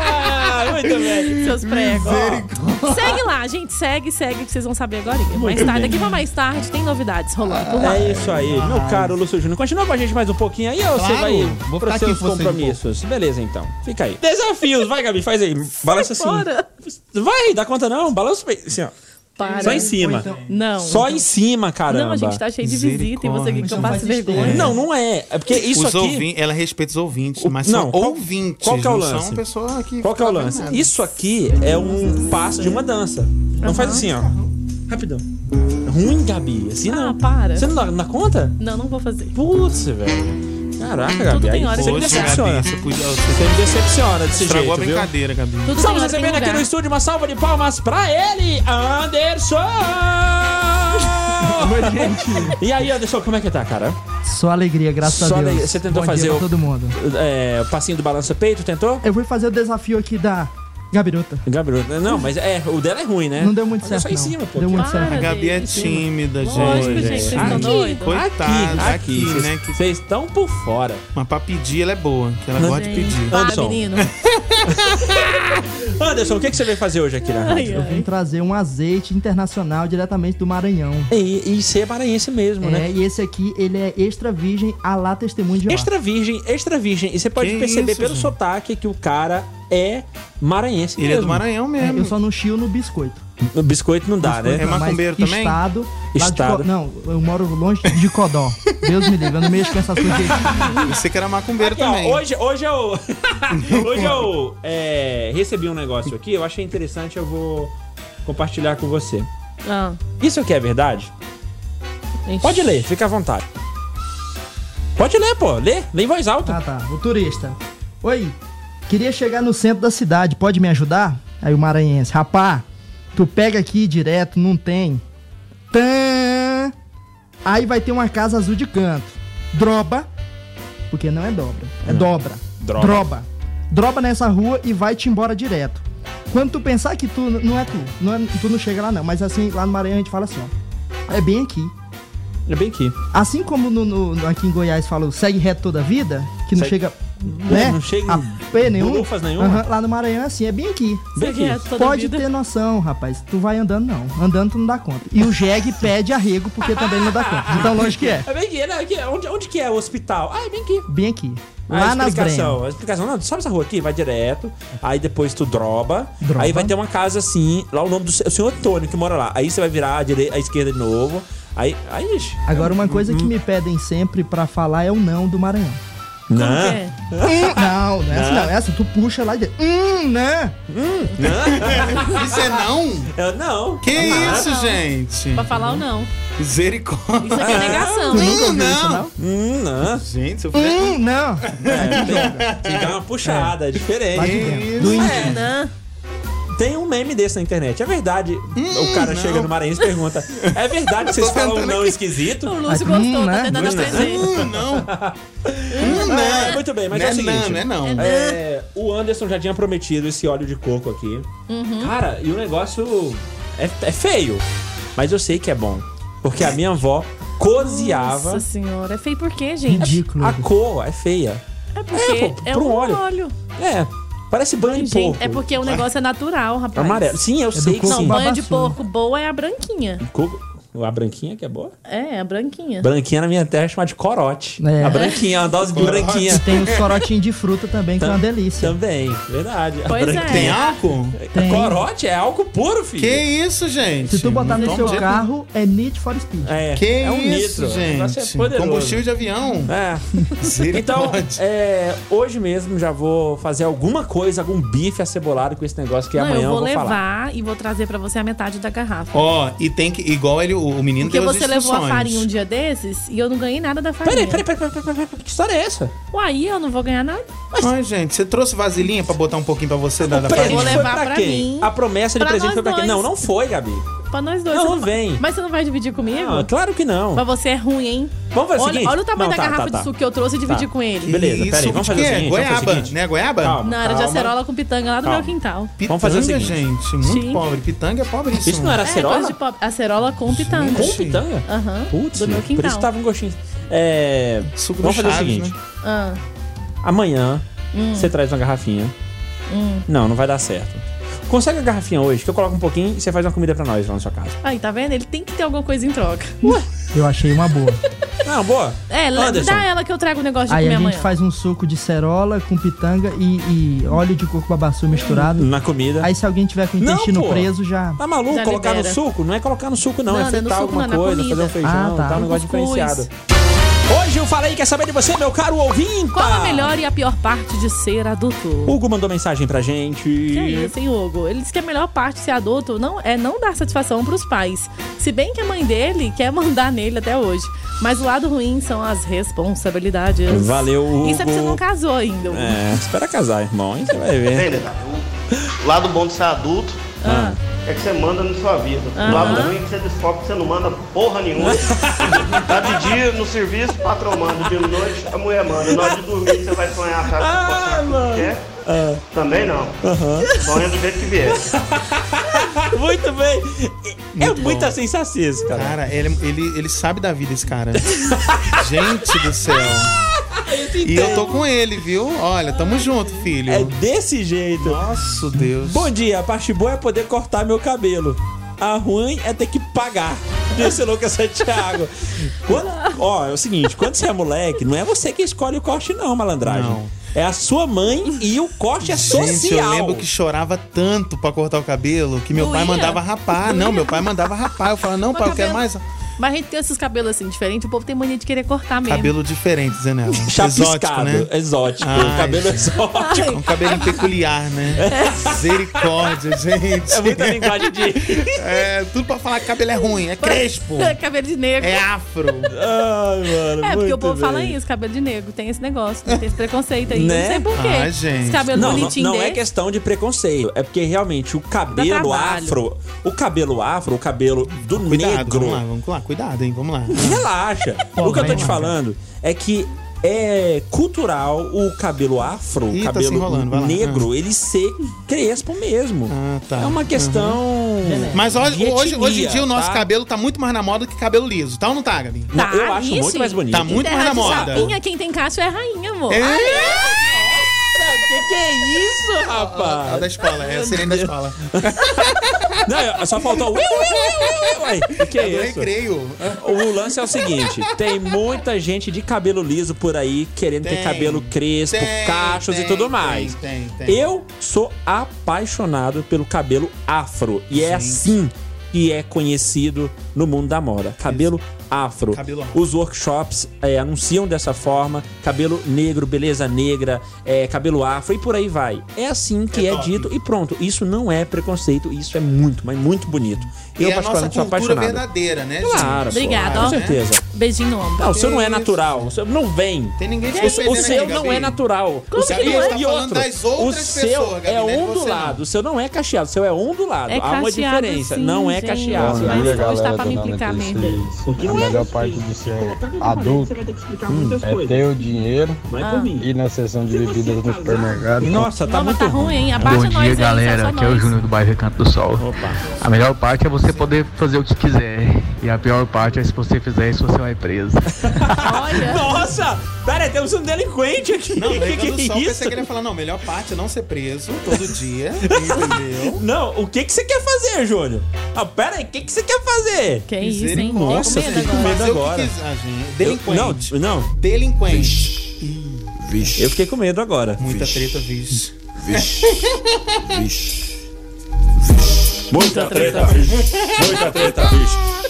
Ah, muito bem. Seus pregos. Segue lá, gente. Segue, segue, que vocês vão saber agora. Mais tarde, daqui pra mais tarde, tem novidades rolando. por lá. É isso aí, meu caro Lúcio Júnior. Continua com a gente mais um pouquinho aí ou você Claro, vai vou para ficar seus com um compromissos? Beleza, então. Fica aí. Desafios, vai, Gabi, faz aí. Balança assim. Fora. Vai, dá conta não. Balança o peito. Assim, ó. Para. Só em cima. Não. Só em cima, caramba. Não, a gente tá cheio de visita e você quer que eu passe vergonha. Não, não é. É porque isso os aqui. ouvintes, ela respeita os ouvintes, mas não, são qual- ouvintes. qual que é o não lance? São pessoa que Qual que é o lance? vendo. Isso aqui é um passo de uma dança. Não faz assim, ó. Rapidão. Ruim, Gabi. Assim não. Ah, para. Você não dá, não dá conta? Não, não vou fazer. Putz, velho. Caraca, Gabi. Tudo tem aí hora, você me decepciona. Gabi, você podia- Você me decepciona desse Estragou jeito, a viu? brincadeira, Gabi. Tudo Estamos recebendo aqui no estúdio uma salva de palmas pra ele, Anderson! E aí, Anderson, como é que tá, cara? Só alegria, graças Só a Deus. Você tentou Bom fazer dia o- todo mundo. É, o passinho do balança peito, tentou? Eu fui fazer o desafio aqui da Gabiruta. Gabriel, não, mas é, o dela é ruim, né? Não deu muito certo, só em não. cima, pô. Deu muito Para, certo. A Gabi é tímida, gente. Lógico, gente, vocês estão Aqui, doidos. Coitada, aqui, aqui, vocês- né? Que... Vocês estão por fora. Mas pra pedir ela é boa, que ela gosta de pedir. Anderson. menino. Anderson, o que, que você veio fazer hoje aqui na rádio? Eu vim trazer um azeite internacional diretamente do Maranhão. E, e ser maranhense mesmo, É, né? e esse aqui, ele é extra virgem a lá testemunho de Jeová. Extra virgem, extra virgem. E você pode Que perceber isso, pelo gente? sotaque que o cara é maranhense Ele é mesmo. do Maranhão É, mesmo. eu só não chio no biscoito. O biscoito não dá, né? É macumbeiro também? Estado. Estado. Co- não, eu moro longe de Codó. Deus me livre, eu não mexo com essas coisas. Você que era macumbeiro Aqui, ó, também. hoje, hoje eu. hoje eu é, recebi um negócio aqui, eu achei interessante, eu vou compartilhar com você. Ah, Isso aqui é verdade? ixi. Pode ler, fica à vontade. Pode ler, pô. Lê, lê em voz alta. Ah, tá. O turista. Oi, queria chegar no centro da cidade, pode me ajudar? Aí o maranhense, rapá, tu pega aqui direto, não tem. Tã. Aí vai ter uma casa azul de canto. Droba, porque não é dobra, é dobra. Droba. Droba. Droba nessa rua e vai-te embora direto. Quando tu pensar que tu não é tu, não é- tu não chega lá não, mas assim, lá no Maranhão a gente fala assim, ó. É bem aqui. É bem aqui. Assim como no, no- aqui em Goiás fala segue reto toda a vida, que não Segue- chega, né? Não chega a em pé nenhum. bolufas nenhuma. Aham, lá no Maranhão é assim, é bem aqui. Bem aqui. a Pode ter noção, rapaz. Tu vai andando, não. Andando tu não dá conta. E o jegue pede arrego porque também não dá conta. Então, lógico que é. É bem aqui, né? Aqui, onde, onde que é o hospital? Ah, é bem aqui. Bem aqui. Ah, Lá a nas explicação, a explicação, não, sabe essa rua aqui? Vai direto, aí depois tu droba, Droba. aí vai ter uma casa assim, lá o nome do o senhor Antônio que mora lá. Aí você vai virar à, direita, à esquerda de novo, aí, aí, ixi. Agora, uma coisa Uhum. que me pedem sempre pra falar é o não do Maranhão. Como Não. que é? Hum, não, não é essa Não. não. Essa tu puxa lá e diz, hum, né? Isso é não? Eu, não. Que Ah, isso, não. gente? Pra falar ou não. Misericórdia. Isso aqui é negação, Tu hein? nunca ouviu isso, não. não? Hum, não. Gente, eu fizer... Hum, não. Tem que dar uma puxada, é, diferente. De dentro. Do É. indígena. Não. Tem um meme desse na internet. É verdade. o cara não. chega no Maranhense e pergunta: É verdade que vocês falam tentando não aqui. esquisito? O Lúcio Hum, gostou, né? tá tentando Hum, aprender. Hum, não. Hum, não. É, muito bem, mas não é o seguinte. Não, não é não. É, o Anderson já tinha prometido esse óleo de coco aqui. Uhum. Cara, e o negócio é, é feio. Mas eu sei que é bom. Porque a minha avó cozinhava. Nossa senhora, é feio por quê, gente? Ridículo. A cor é feia. É porque pô, é, pro um óleo. óleo. É. Parece banho de Gente, porco. é porque o negócio é natural, rapaz. Amarelo. Sim, eu do sei que coco Não, sim. banho de porco boa é a branquinha. Coco- A branquinha que é boa? É, a branquinha. Branquinha na minha terra é chamada de corote. É. A branquinha, uma dose de branquinha. Tem os corotinhos de fruta também, que é uma delícia. Também, verdade. A Pois é. Tem álcool? Tem. Corote é álcool puro, filho. Que isso, gente? Se tu botar no seu jeito carro, é Need for Speed. É, Que é um isso, nitro. Gente? É poderoso. Combustível de avião. É. Então, é, hoje mesmo já vou fazer alguma coisa, algum bife acebolado com esse negócio que Não, amanhã eu vou, falar. levar e vou trazer pra você a metade da garrafa. Ó, e tem que. Igual ele, o, menino Porque deu as você levou a farinha um dia desses e eu não ganhei nada da farinha. Peraí, peraí, peraí, peraí, peraí, peraí, que história é essa? Uai, eu não vou ganhar nada. Ai, gente, você trouxe vasilhinha pra botar um pouquinho pra você da, da farinha? vou levar pra, pra quem? mim. A promessa de Pra presente foi pra quem? Não, não foi, Gabi. Pra nós dois. Não, não vem. Mas você não vai dividir comigo? Ah, claro que não. Mas você é ruim, hein? Vamos fazer o olha, seguinte. olha o tamanho Não, da tá, garrafa tá, tá. de suco que eu trouxe e dividir Tá. com ele. Beleza, Isso, peraí, vamos de fazer o seguinte. vamos o Goiaba, seguinte. né? Goiaba? Calma. Não, era de acerola com pitanga lá do Calma. meu quintal. Pitanga, Vamos fazer o seguinte. gente. Muito Sim. pobre. Pitanga é pobríssimo. Isso não era É, acerola? coisa de pop. Acerola com pitanga. Com pitanga? Aham. Putz, do meu por quintal. isso que tava um gostinho. É, Suco vamos fazer o seguinte. Ah, Amanhã Hum. você traz uma garrafinha. hum. Não, não vai dar certo. Consegue a garrafinha hoje, que eu coloco um pouquinho e você faz uma comida pra nós lá na sua casa. Aí, tá vendo? Ele tem que ter alguma coisa em troca. Eu achei uma boa. Não, boa. É, Anderson. dá ela que eu trago o negócio de Aí comer a gente amanhã. faz um suco de cerola com pitanga e, e óleo de coco babaçu misturado. Na comida. Aí se alguém tiver com o Não, intestino pô. preso, já... Tá maluco? Já colocar libera. no suco? Não é colocar no suco, não. Não, é não é fritar alguma não, é coisa, fazer um feijão, Ah, tá. tá um negócio Cuscuz. diferenciado. Hoje eu falei, quer saber de você, meu caro ouvinte? Qual a melhor e a pior parte de ser adulto? Hugo mandou mensagem pra gente. Que é isso, hein, Hugo? Ele disse que a melhor parte de ser adulto não, é não dar satisfação pros pais. Se bem que a mãe dele quer mandar nele até hoje. Mas o lado ruim são as responsabilidades. Valeu, Hugo. Isso é porque você não casou ainda. Hugo. É, espera casar, irmão, hein? Você vai ver. Lado bom de ser adulto Ah. É que você manda na sua vida. O lado ruim é que você descobre que você não manda porra nenhuma. tá de dia no serviço, o patrão manda. De noite, a mulher manda. Na hora de dormir, você vai sonhar, achar que você pode sonhar o que quer. Também não. Sonha do jeito que vier. Muito bem. é Muito muita bom. sensatez, cara. Cara, ele, ele, ele sabe da vida, esse cara. Gente do céu. E eu tô com ele, viu? Olha, tamo junto, filho. É desse jeito. Nossa, Deus. Bom dia, a parte boa é poder cortar meu cabelo. A ruim é ter que pagar. Disse Lucas Santiago. Quando- ó, é o seguinte, quando você é moleque, não é você que escolhe o corte, não, malandragem. Não. É a sua mãe e o corte é Gente, social. eu lembro que chorava tanto pra cortar o cabelo que meu pai mandava rapar. Não, meu pai mandava rapar. Eu falava, não, pai, eu quero mais Mas a gente tem esses cabelos assim diferentes, o povo tem mania de querer cortar mesmo. cabelo diferente. Chapiscado, Exótico, né? exótico. Ai, cabelo exótico. É um cabelo peculiar, né? Misericórdia, gente. É muita linguagem de. É, tudo pra falar que cabelo é ruim, é crespo, cabelo de negro. é afro. Ai, mano. É, porque o povo bem. fala isso, cabelo de negro. Tem esse negócio, tem esse preconceito aí. Né? Não sei porquê. Ai, gente. Esse cabelo Não, não, bonitinho não é desse. questão de preconceito. É porque realmente o cabelo afro, o cabelo afro, o cabelo do Cuidado, negro. vamos lá, vamos lá, cuidado, hein, vamos lá. Relaxa. o que eu tô te falando é que é cultural o cabelo afro, o Ih, tá cabelo lá. negro, ele ser crespo mesmo. Ah, tá. É uma questão. Mas hoje, hoje, etnia, hoje em dia o nosso tá? cabelo tá muito mais na moda que cabelo liso, tá ou não tá, Gabi? Não, Tá, eu acho ixi. muito mais bonito. Tá muito mais na moda. sapinha, quem tem cacho é rainha, amor. É. Que que é isso, A rapaz? da escola, é a sirene da escola. Não, só faltou. Ui, ui. Que É é do isso? recreio. O lance é o seguinte: tem muita gente de cabelo liso por aí querendo ter Tem, cabelo crespo, tem, cachos e tem, tudo tem, mais. tem, tem. Eu sou apaixonado pelo cabelo afro e é assim que é conhecido no mundo da moda. Cabelo afro. Os workshops é, anunciam dessa forma. Cabelo negro, beleza negra, é, cabelo afro e por aí vai. É assim que é, dito e pronto. Isso não é preconceito, isso é muito, mas muito bonito. E Eu, é a nossa cultura apaixonado. verdadeira, né, Claro, gente? Obrigada, com certeza. Beijinho no ombro. Ah, o seu não é natural, o seu não vem. Tem ninguém te O, o defendendo seu não Gabi. é natural. Como o seu, que não é? e, Tá outro, o seu pessoas, Gabi, é não é ondulado. O seu não é cacheado, o seu é ondulado. É Há uma diferença. sim, não é gente. cacheado. Mas hoje tá pra me implicar mesmo. A melhor parte de ser adulto é ter o dinheiro Ah. ir na sessão de bebidas no supermercado. Nossa, Não, mas tá ruim? Abaixa Bom dia, galera. Aqui é o. Júnior do bairro Recanto do Sol. A melhor parte é você poder fazer o que quiser. E a pior parte é se você fizer isso, você vai preso. Olha. Nossa! Pera temos um delinquente aqui. Não, que, que é isso? pensei que ele ia falar, não, melhor parte é não ser preso todo dia, entendeu? Não, o que, que você quer fazer, Júnior? Ah, pera aí, o que, que você quer fazer? Que isso, hein? Nossa, Fiquei com fiquei com medo agora. ah. Delinquente. Eu, não, não. Delinquente. Eu fiquei com medo agora. Muita treta, vixe. Muita treta, bicho. Muita treta, bicho.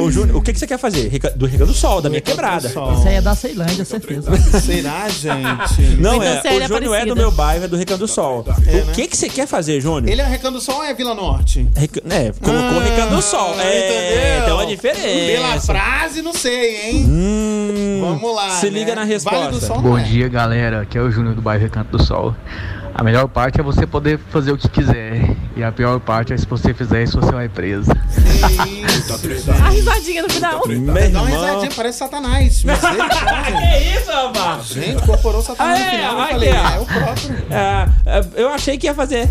Ô, Júnior, o que, que você quer fazer? Reca- Do Recanto do Sol, da minha quebrada. Isso aí é da Ceilândia, certeza. Será, gente? Não Então, é, o é Júnior é do meu bairro, é do Recanto do Sol. É, o né? que, que você quer fazer, Júnior? Ele é Recanto do Sol ou é Vila Norte? Reca- É, colocou Ah, Recanto do Sol. É, entendeu? tem uma diferença. Pela frase, não sei, hein? Hum, Vamos lá, Se né? liga na Vale do resposta. Sol Bom é. dia, galera. Aqui é o Júnior do bairro Recanto do Sol. A melhor parte é você poder fazer o que quiser. E a pior parte é se você fizer isso, você vai preso. A risadinha no final. Meu Dá uma irmão. risadinha, parece Satanás. Misericórdia. que isso, rapaz? Gente, incorporou Satanás Ah, no é? final. Eu Aqui, falei, ó. é o próprio. É, é, eu achei que ia fazer.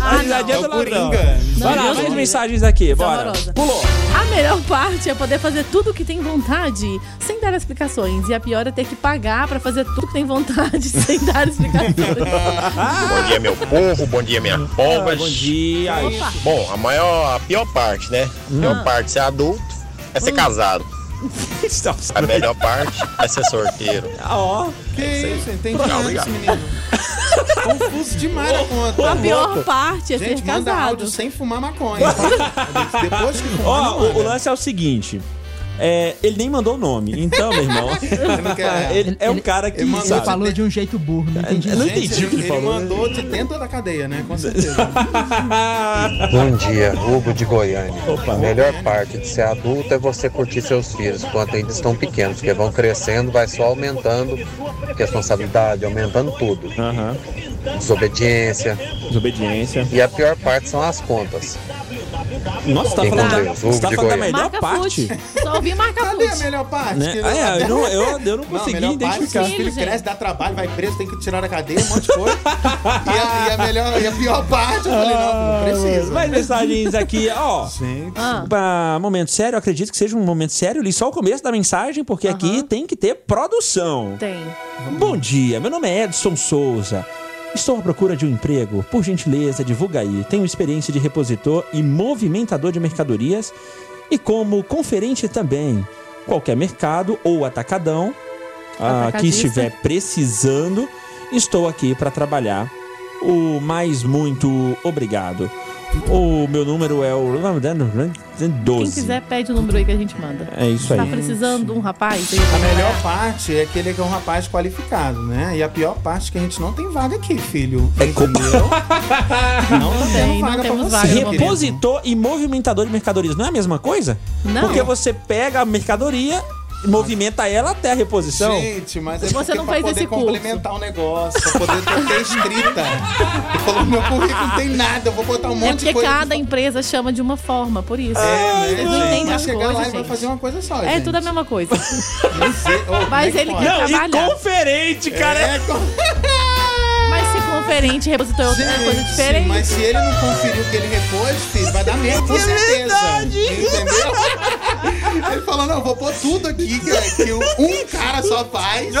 A risadinha É do o. Coringa. Vai lá, mais mensagens aqui, bora. horrorosa. Pulou. A melhor parte é poder fazer tudo o que tem vontade sem dar explicações. E a pior é ter que pagar pra fazer tudo que tem vontade sem dar explicações. Bom dia, meu povo. Bom dia, minha povas. Ah, bom dia. Opa. Bom, a maior, a pior parte, né? A pior Ah. parte de ser adulto é ser casado. A melhor parte é ser sorteiro. Ó, Que isso, entendi obrigado. Confuso demais a conta. A pior parte é Gente, ser manda casado. áudio sem fumar maconha. Depois que fumar, Ó, não o, o manda. lance é o seguinte. É, ele nem mandou o nome. Então, meu irmão. ele é um cara que. ele Ele falou de um jeito burro, não entendi. Eu não Gente, entendi o que ele ele falou. mandou de dentro da cadeia, né? Com certeza. Bom dia, Hugo de Goiânia. a melhor parte de ser adulto é você curtir seus filhos enquanto ainda estão pequenos, porque vão crescendo, vai só aumentando responsabilidade, aumentando tudo. Aham. Desobediência. Desobediência. E a pior parte são as contas. Nossa, você tá Fiquem falando, da, Deus, você tá falando da melhor Marca parte. Só ouvi marca Cadê a fute. melhor parte? Né? Ah, é, eu não, eu, eu não Não, consegui melhor parte, identificar. filhos gente. crescem, dá trabalho, vai preso, tem que tirar da cadeia, um monte de coisa. e, a, e a melhor, e a pior parte, eu falei, não, não precisa. Mais mensagens aqui, ó. Gente. Ah. Pra momento sério, eu acredito que seja um momento sério. Eu li só o começo da mensagem, porque aqui tem que ter produção. Tem. Bom dia, meu nome é Edson Souza. Estou à procura de um emprego. Por gentileza, divulga aí. Tenho experiência de repositor e movimentador de mercadorias e como conferente também. Qualquer mercado ou atacadão ah, que estiver precisando, estou aqui para trabalhar. O mais muito obrigado. O meu número é o Quem 12. quiser, pede o número aí que a gente manda. É isso Tá aí. precisando de um rapaz? A melhor parte é aquele que é um rapaz qualificado, né? E a pior parte é que a gente não tem vaga aqui, filho. É Entendeu? Não tá tem, tendo não vaga pra você. vaga. Repositor e movimentador de mercadorias não é a mesma coisa? Não. Porque você pega a mercadoria, movimenta ela até a reposição. Gente, mas é Você porque não pra fez poder esse curso. complementar o negócio, pra poder ter, ter escrita. Falou, meu currículo não tem nada, eu vou botar um É monte porque de coisa. cada empresa chama de uma forma, por isso. É, Vocês né, não gente? Vai as chegar coisas, lá e vai gente. fazer uma coisa só, É gente. tudo a mesma coisa. Mas, ô, como é Mas que ele pode? quer Não, e trabalhar. conferente, cara. É, com- Mas se conferente repositor é outra coisa Gente, diferente. Mas se ele não conferiu o que ele repôs, filho, vai dar mesmo, com É certeza. verdade. Entendeu? Ele falou, não, vou pôr tudo aqui que, que um cara só faz.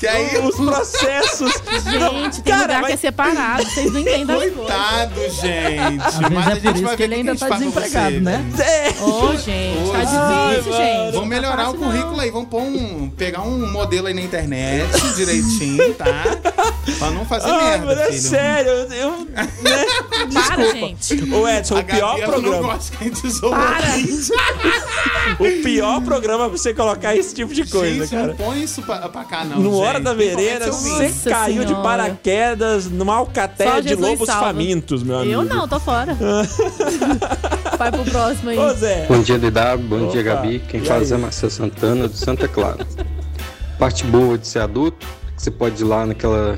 Que aí Os processos. Gente, tem Cara, lugar mas- que é separado. Vocês não entendem. Coitado, gente. Mas é a por gente isso vai que ver ele o ainda a gente tá desempregado, né? É. Ô, gente, tá Ai, difícil, mano. gente. Vamos Não melhorar tá o currículo aí, vamos pôr um, pegar um modelo aí na internet direitinho, tá? Pra não fazer Ah, merda, mas é sério, eu. né? Para, Desculpa. gente. Ô, Edson, A o pior Gabi, ela não programa. gosta que a gente zoa Para. aqui. O pior programa pra você colocar esse tipo de coisa, Gente, cara. não põe isso pra, pra cá, não. No gente. Hora da Vereda, Principalmente você seu caiu de Senhora. paraquedas numa alcateia de lobos salva. famintos, meu amigo. Eu não, tô fora. Vai pro próximo aí. Ô, Zé. Bom dia, DW. Bom Opa. dia, Gabi. Quem E fala aí? é Marcelo Santana, do Santa Clara. Parte boa de ser adulto, que você pode ir lá naquela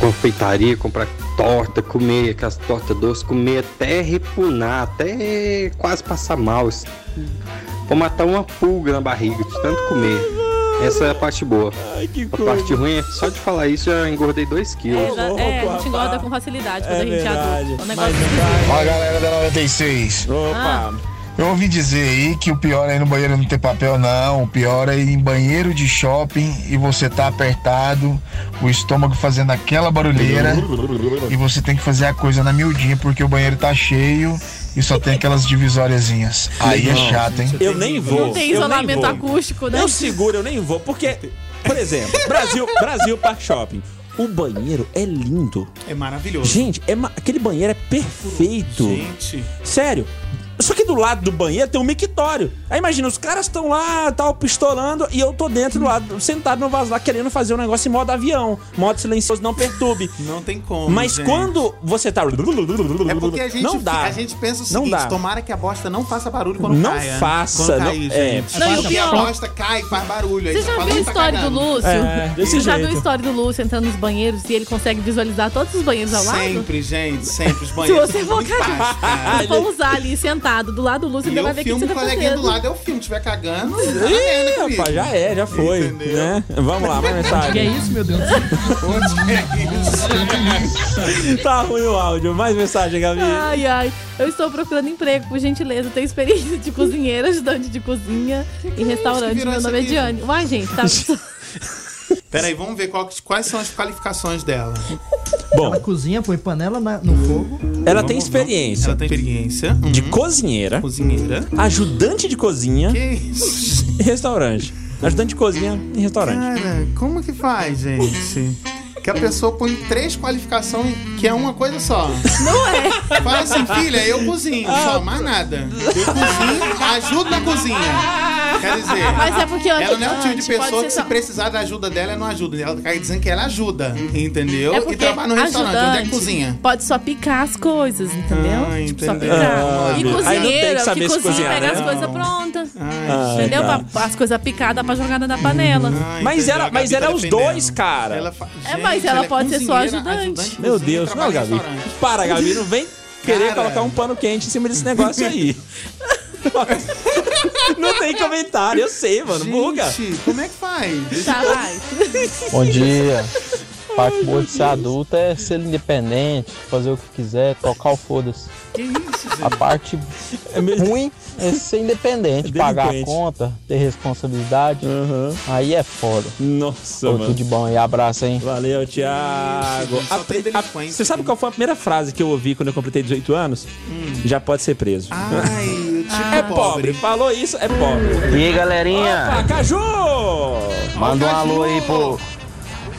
confeitaria, comprar torta, comer aquelas tortas doces, comer até repunar, até quase passar mal. Vou matar uma pulga na barriga de tanto comer. Essa é a parte boa. Ai, que A parte ruim é que só de falar isso já engordei 2 quilos. É, a gente engorda com facilidade quando É a gente é verdade. adulto. O negócio Ó, galera da 96. Opa. Eu ouvi dizer aí que o pior é ir no banheiro não ter papel, não. O pior é ir em banheiro de shopping e você tá apertado, o estômago fazendo aquela barulheira e você tem que fazer a coisa na miudinha porque o banheiro tá cheio e só tem aquelas divisóriazinhas. Aí é Não. chato, hein? Eu nem vou. Não tem isolamento acústico, né? Eu seguro, eu nem vou. Porque, por exemplo, Brasil, Brasil Park Shopping. O banheiro é lindo. É maravilhoso. Gente, é ma- aquele banheiro é perfeito. Gente. Sério. Só que do lado do banheiro tem um mictório. Aí imagina, os caras estão lá, tal, pistolando, e eu tô dentro do lado, sentado no vaso lá, querendo fazer um negócio em modo avião. Modo silencioso, não perturbe. Não tem como. Mas gente. quando você tá. É porque a gente, não dá. a gente pensa o Não seguinte: dá. tomara que a bosta não faça barulho quando Não caia. faça, Quando não- cair, é. Não, e Porque a bosta cai e faz barulho. Aí Você você já viu a "Não, tá história do cagando." Lúcio? É, desse Você já viu a história do Lúcio entrando nos banheiros e ele consegue visualizar todos os banheiros ao lado? Sempre, gente, sempre. Os Se banheiros você são for, cara. se for usar ali sentado do lado do Lúcio, ele eu vai ver o que você o tá coleguinha do fazendo. lado, eu filmo. Se tiver cagando, tá Ih, comigo. rapaz, já é, já foi. Né? Vamos lá, mais mensagem. Que é isso, meu Deus? Onde é isso? Tá ruim o áudio. Mais mensagem, Gabi. Ai, ai. Eu estou procurando emprego, por gentileza. Tenho experiência de cozinheira, ajudante de cozinha em restaurante. virou Meu nome é Diane. Uai, gente, tá. Peraí, vamos ver qual- quais são as qualificações dela. Bom, Ela cozinha, põe panela na- no fogo. Ela tem experiência Ela tem experiência. de Uhum. cozinheira, Cozinheira. ajudante de cozinha Que isso? e restaurante. Ajudante de cozinha e restaurante. Cara, como que faz, gente? Que a pessoa põe três qualificações, que é uma coisa só. Não é. Fala assim, filha, eu cozinho, Ah. só, mais nada. Eu cozinho, ajudo na cozinha. Quer dizer, Mas é porque ela não é o tipo de pessoa que só- se precisar da ajuda dela, ela não ajuda. Ela tá dizendo que ela ajuda, entendeu? É e trabalha no restaurante. Onde é que ajudante cozinha? Pode só picar as coisas, entendeu? Ah, tipo, só picar. Ah, e que cozinheiro, é que se cozinha cozinhar, pega né? as coisas prontas. Ah, entendeu? tá. As coisas picadas pra jogar na panela. Ah, Mas era, mas era tá os dois, cara. Ela fa- É, mas Gente, ela é pode ser só cozinheira, ajudante. de Meu Deus, não, Gabi. Para, Gabi, não vem querer Cara. colocar um pano quente em cima desse negócio aí. não tem comentário, eu sei, mano. Buga. Gente, como é que faz? Tá, vai. Bom dia. Parte boa de ser adulto é ser independente, fazer o que quiser, tocar o foda-se. Que isso, gente? A parte ruim é ser independente, É pagar a conta, ter responsabilidade. Aí é foda. Nossa, Pô, mano. tudo de bom aí, abraço, hein? Valeu, Thiago. Você sabe qual foi a primeira frase que eu ouvi quando eu completei 18 anos? Já pode ser preso. Ai, tipo é pobre. Falou isso, é pobre. E aí, galerinha? Opa, Caju! Manda um alô aí pro,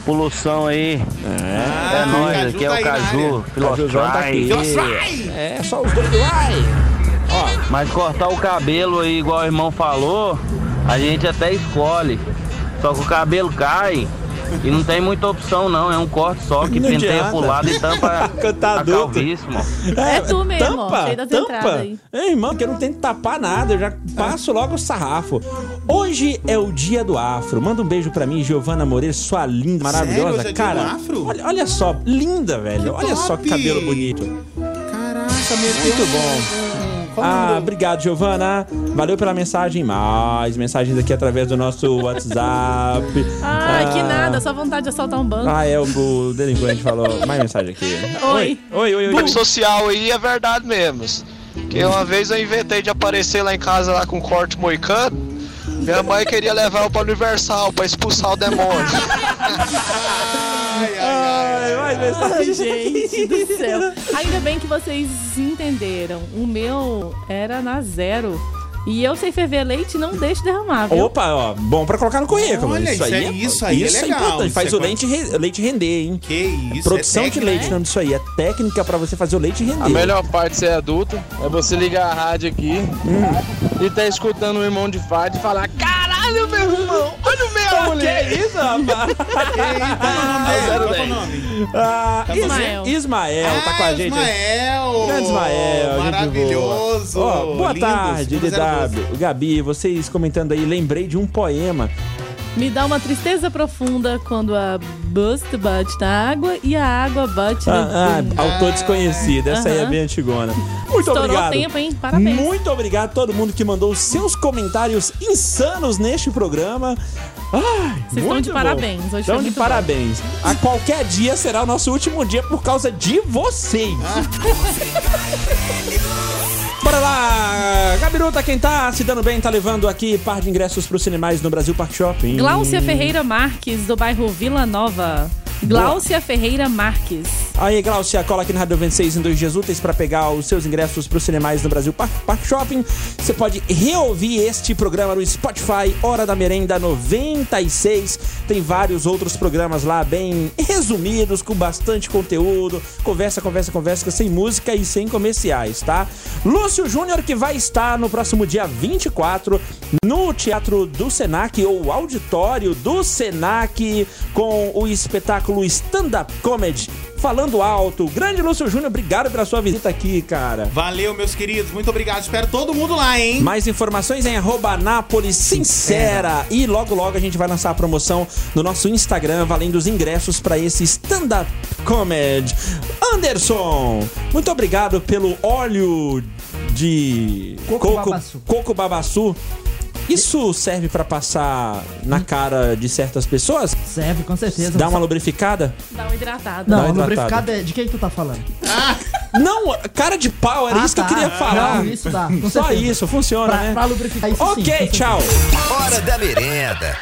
pro Lução aí. Ah, é nóis, Caju aqui é o. Caju, Cajuzão tá aqui. Filostrai. É, só os dois do ai. Ó, Mas cortar o cabelo aí, igual o irmão falou, a gente até escolhe. Só que o cabelo cai e não tem muita opção não, é um corte só que Não penteia adianta. pro lado e tampa Cantar a calvície, mano. É tu mesmo, ó, tampa, cheio das tampa. É, irmão, que eu não tento tapar nada, eu já passo logo o sarrafo. Hoje é o dia do afro. Manda um beijo pra mim, Giovana Moreira, sua linda, maravilhosa. Hoje é dia Cara, do afro? Olha, olha só, linda, velho. olha só que top. cabelo bonito. Caraca, meteu Muito bom. Ah, obrigado, Giovana. Valeu pela mensagem. Mais mensagens aqui através do nosso WhatsApp. Ai, que Ah. nada, só vontade de assaltar um banco. Ah, é, o, o delinquente falou. Mais mensagem aqui. Oi. Oi, oi, oi. Rede social aí é verdade mesmo. Que uma vez eu inventei de aparecer lá em casa lá com corte moicano. Minha mãe queria levar eu pra Universal pra expulsar o demônio. Ai, mais Ai, mensagem. gente do céu. Ainda bem que vocês entenderam. O meu era na zero. E eu sei ferver leite e não deixo derramar, viu? Opa, ó, bom pra colocar no currículo. Olha, isso é- isso aí é isso legal, importante. isso Faz é o leite, re- leite render, hein? Que isso, Produção é de técnica, leite, né? o nome disso aí. É técnica pra você fazer o leite render. A melhor parte de ser adulto é você ligar a rádio aqui e tá escutando o irmão de Fad e falar: Caralho, meu irmão, olha o meu, mulher. Que isso, rapaz? Qual é o nome? Ah, Tá Ismael. Ismael tá com a gente. Ismael! Grande Ismael, gente Maravilhoso! boa. Ó, boa Lindos, tarde, lindos DW. Gabi, vocês comentando aí, lembrei de um poema. Me dá uma tristeza profunda quando a bust bate na água e a água bate no... Ah, ah, autor desconhecido, essa aí é bem antigona. Muito Estourou obrigado. tempo, hein? Parabéns. Muito obrigado a todo mundo que mandou os seus comentários insanos neste programa. Ai, Vocês estão muito de bom. parabéns, hoje Estão de muito bom. parabéns. A qualquer dia será o nosso último dia por causa de vocês. Bora lá! Gabiruta, quem tá se dando bem, tá levando aqui par de ingressos pros cinemais no Brasil Park Shopping. Gláucia Ferreira Marques, do bairro Vila Nova. Gláucia Ferreira Marques. Aí, Glaucia, cola aqui na Rádio 26 em dois dias úteis para pegar os seus ingressos para os cinemais no Brasil Park, Park Shopping. Você pode reouvir este programa no Spotify, Hora da Merenda 96. Tem vários outros programas lá bem resumidos, com bastante conteúdo. Conversa, conversa, conversa, sem música e sem comerciais, tá? Lúcio Júnior, que vai estar no próximo dia 24 no Teatro do Senac, ou auditório do Senac, com o espetáculo Stand Up Comedy. Falando alto. Grande Lúcio Júnior, obrigado pela sua visita aqui, cara. Valeu, meus queridos. Muito obrigado. Espero todo mundo lá, hein? Mais informações em arroba Anápolis Sincera. E logo, logo a gente vai lançar a promoção no nosso Instagram, valendo os ingressos para esse stand-up comedy. Anderson, muito obrigado pelo óleo de Coco babaçu. coco babaçu. Isso serve para passar na cara de certas pessoas? Serve, com certeza. Dá uma lubrificada? Dá uma hidratada. Não, Dá uma lubrificado hidratada. é... De quem que tu tá falando? Não, cara de pau, era Ah, isso que eu tá. queria falar. Não, isso dá, Só certeza. isso, funciona, Pra- né? pra lubrificar isso sim, Ok, certeza. tchau. Hora da merenda.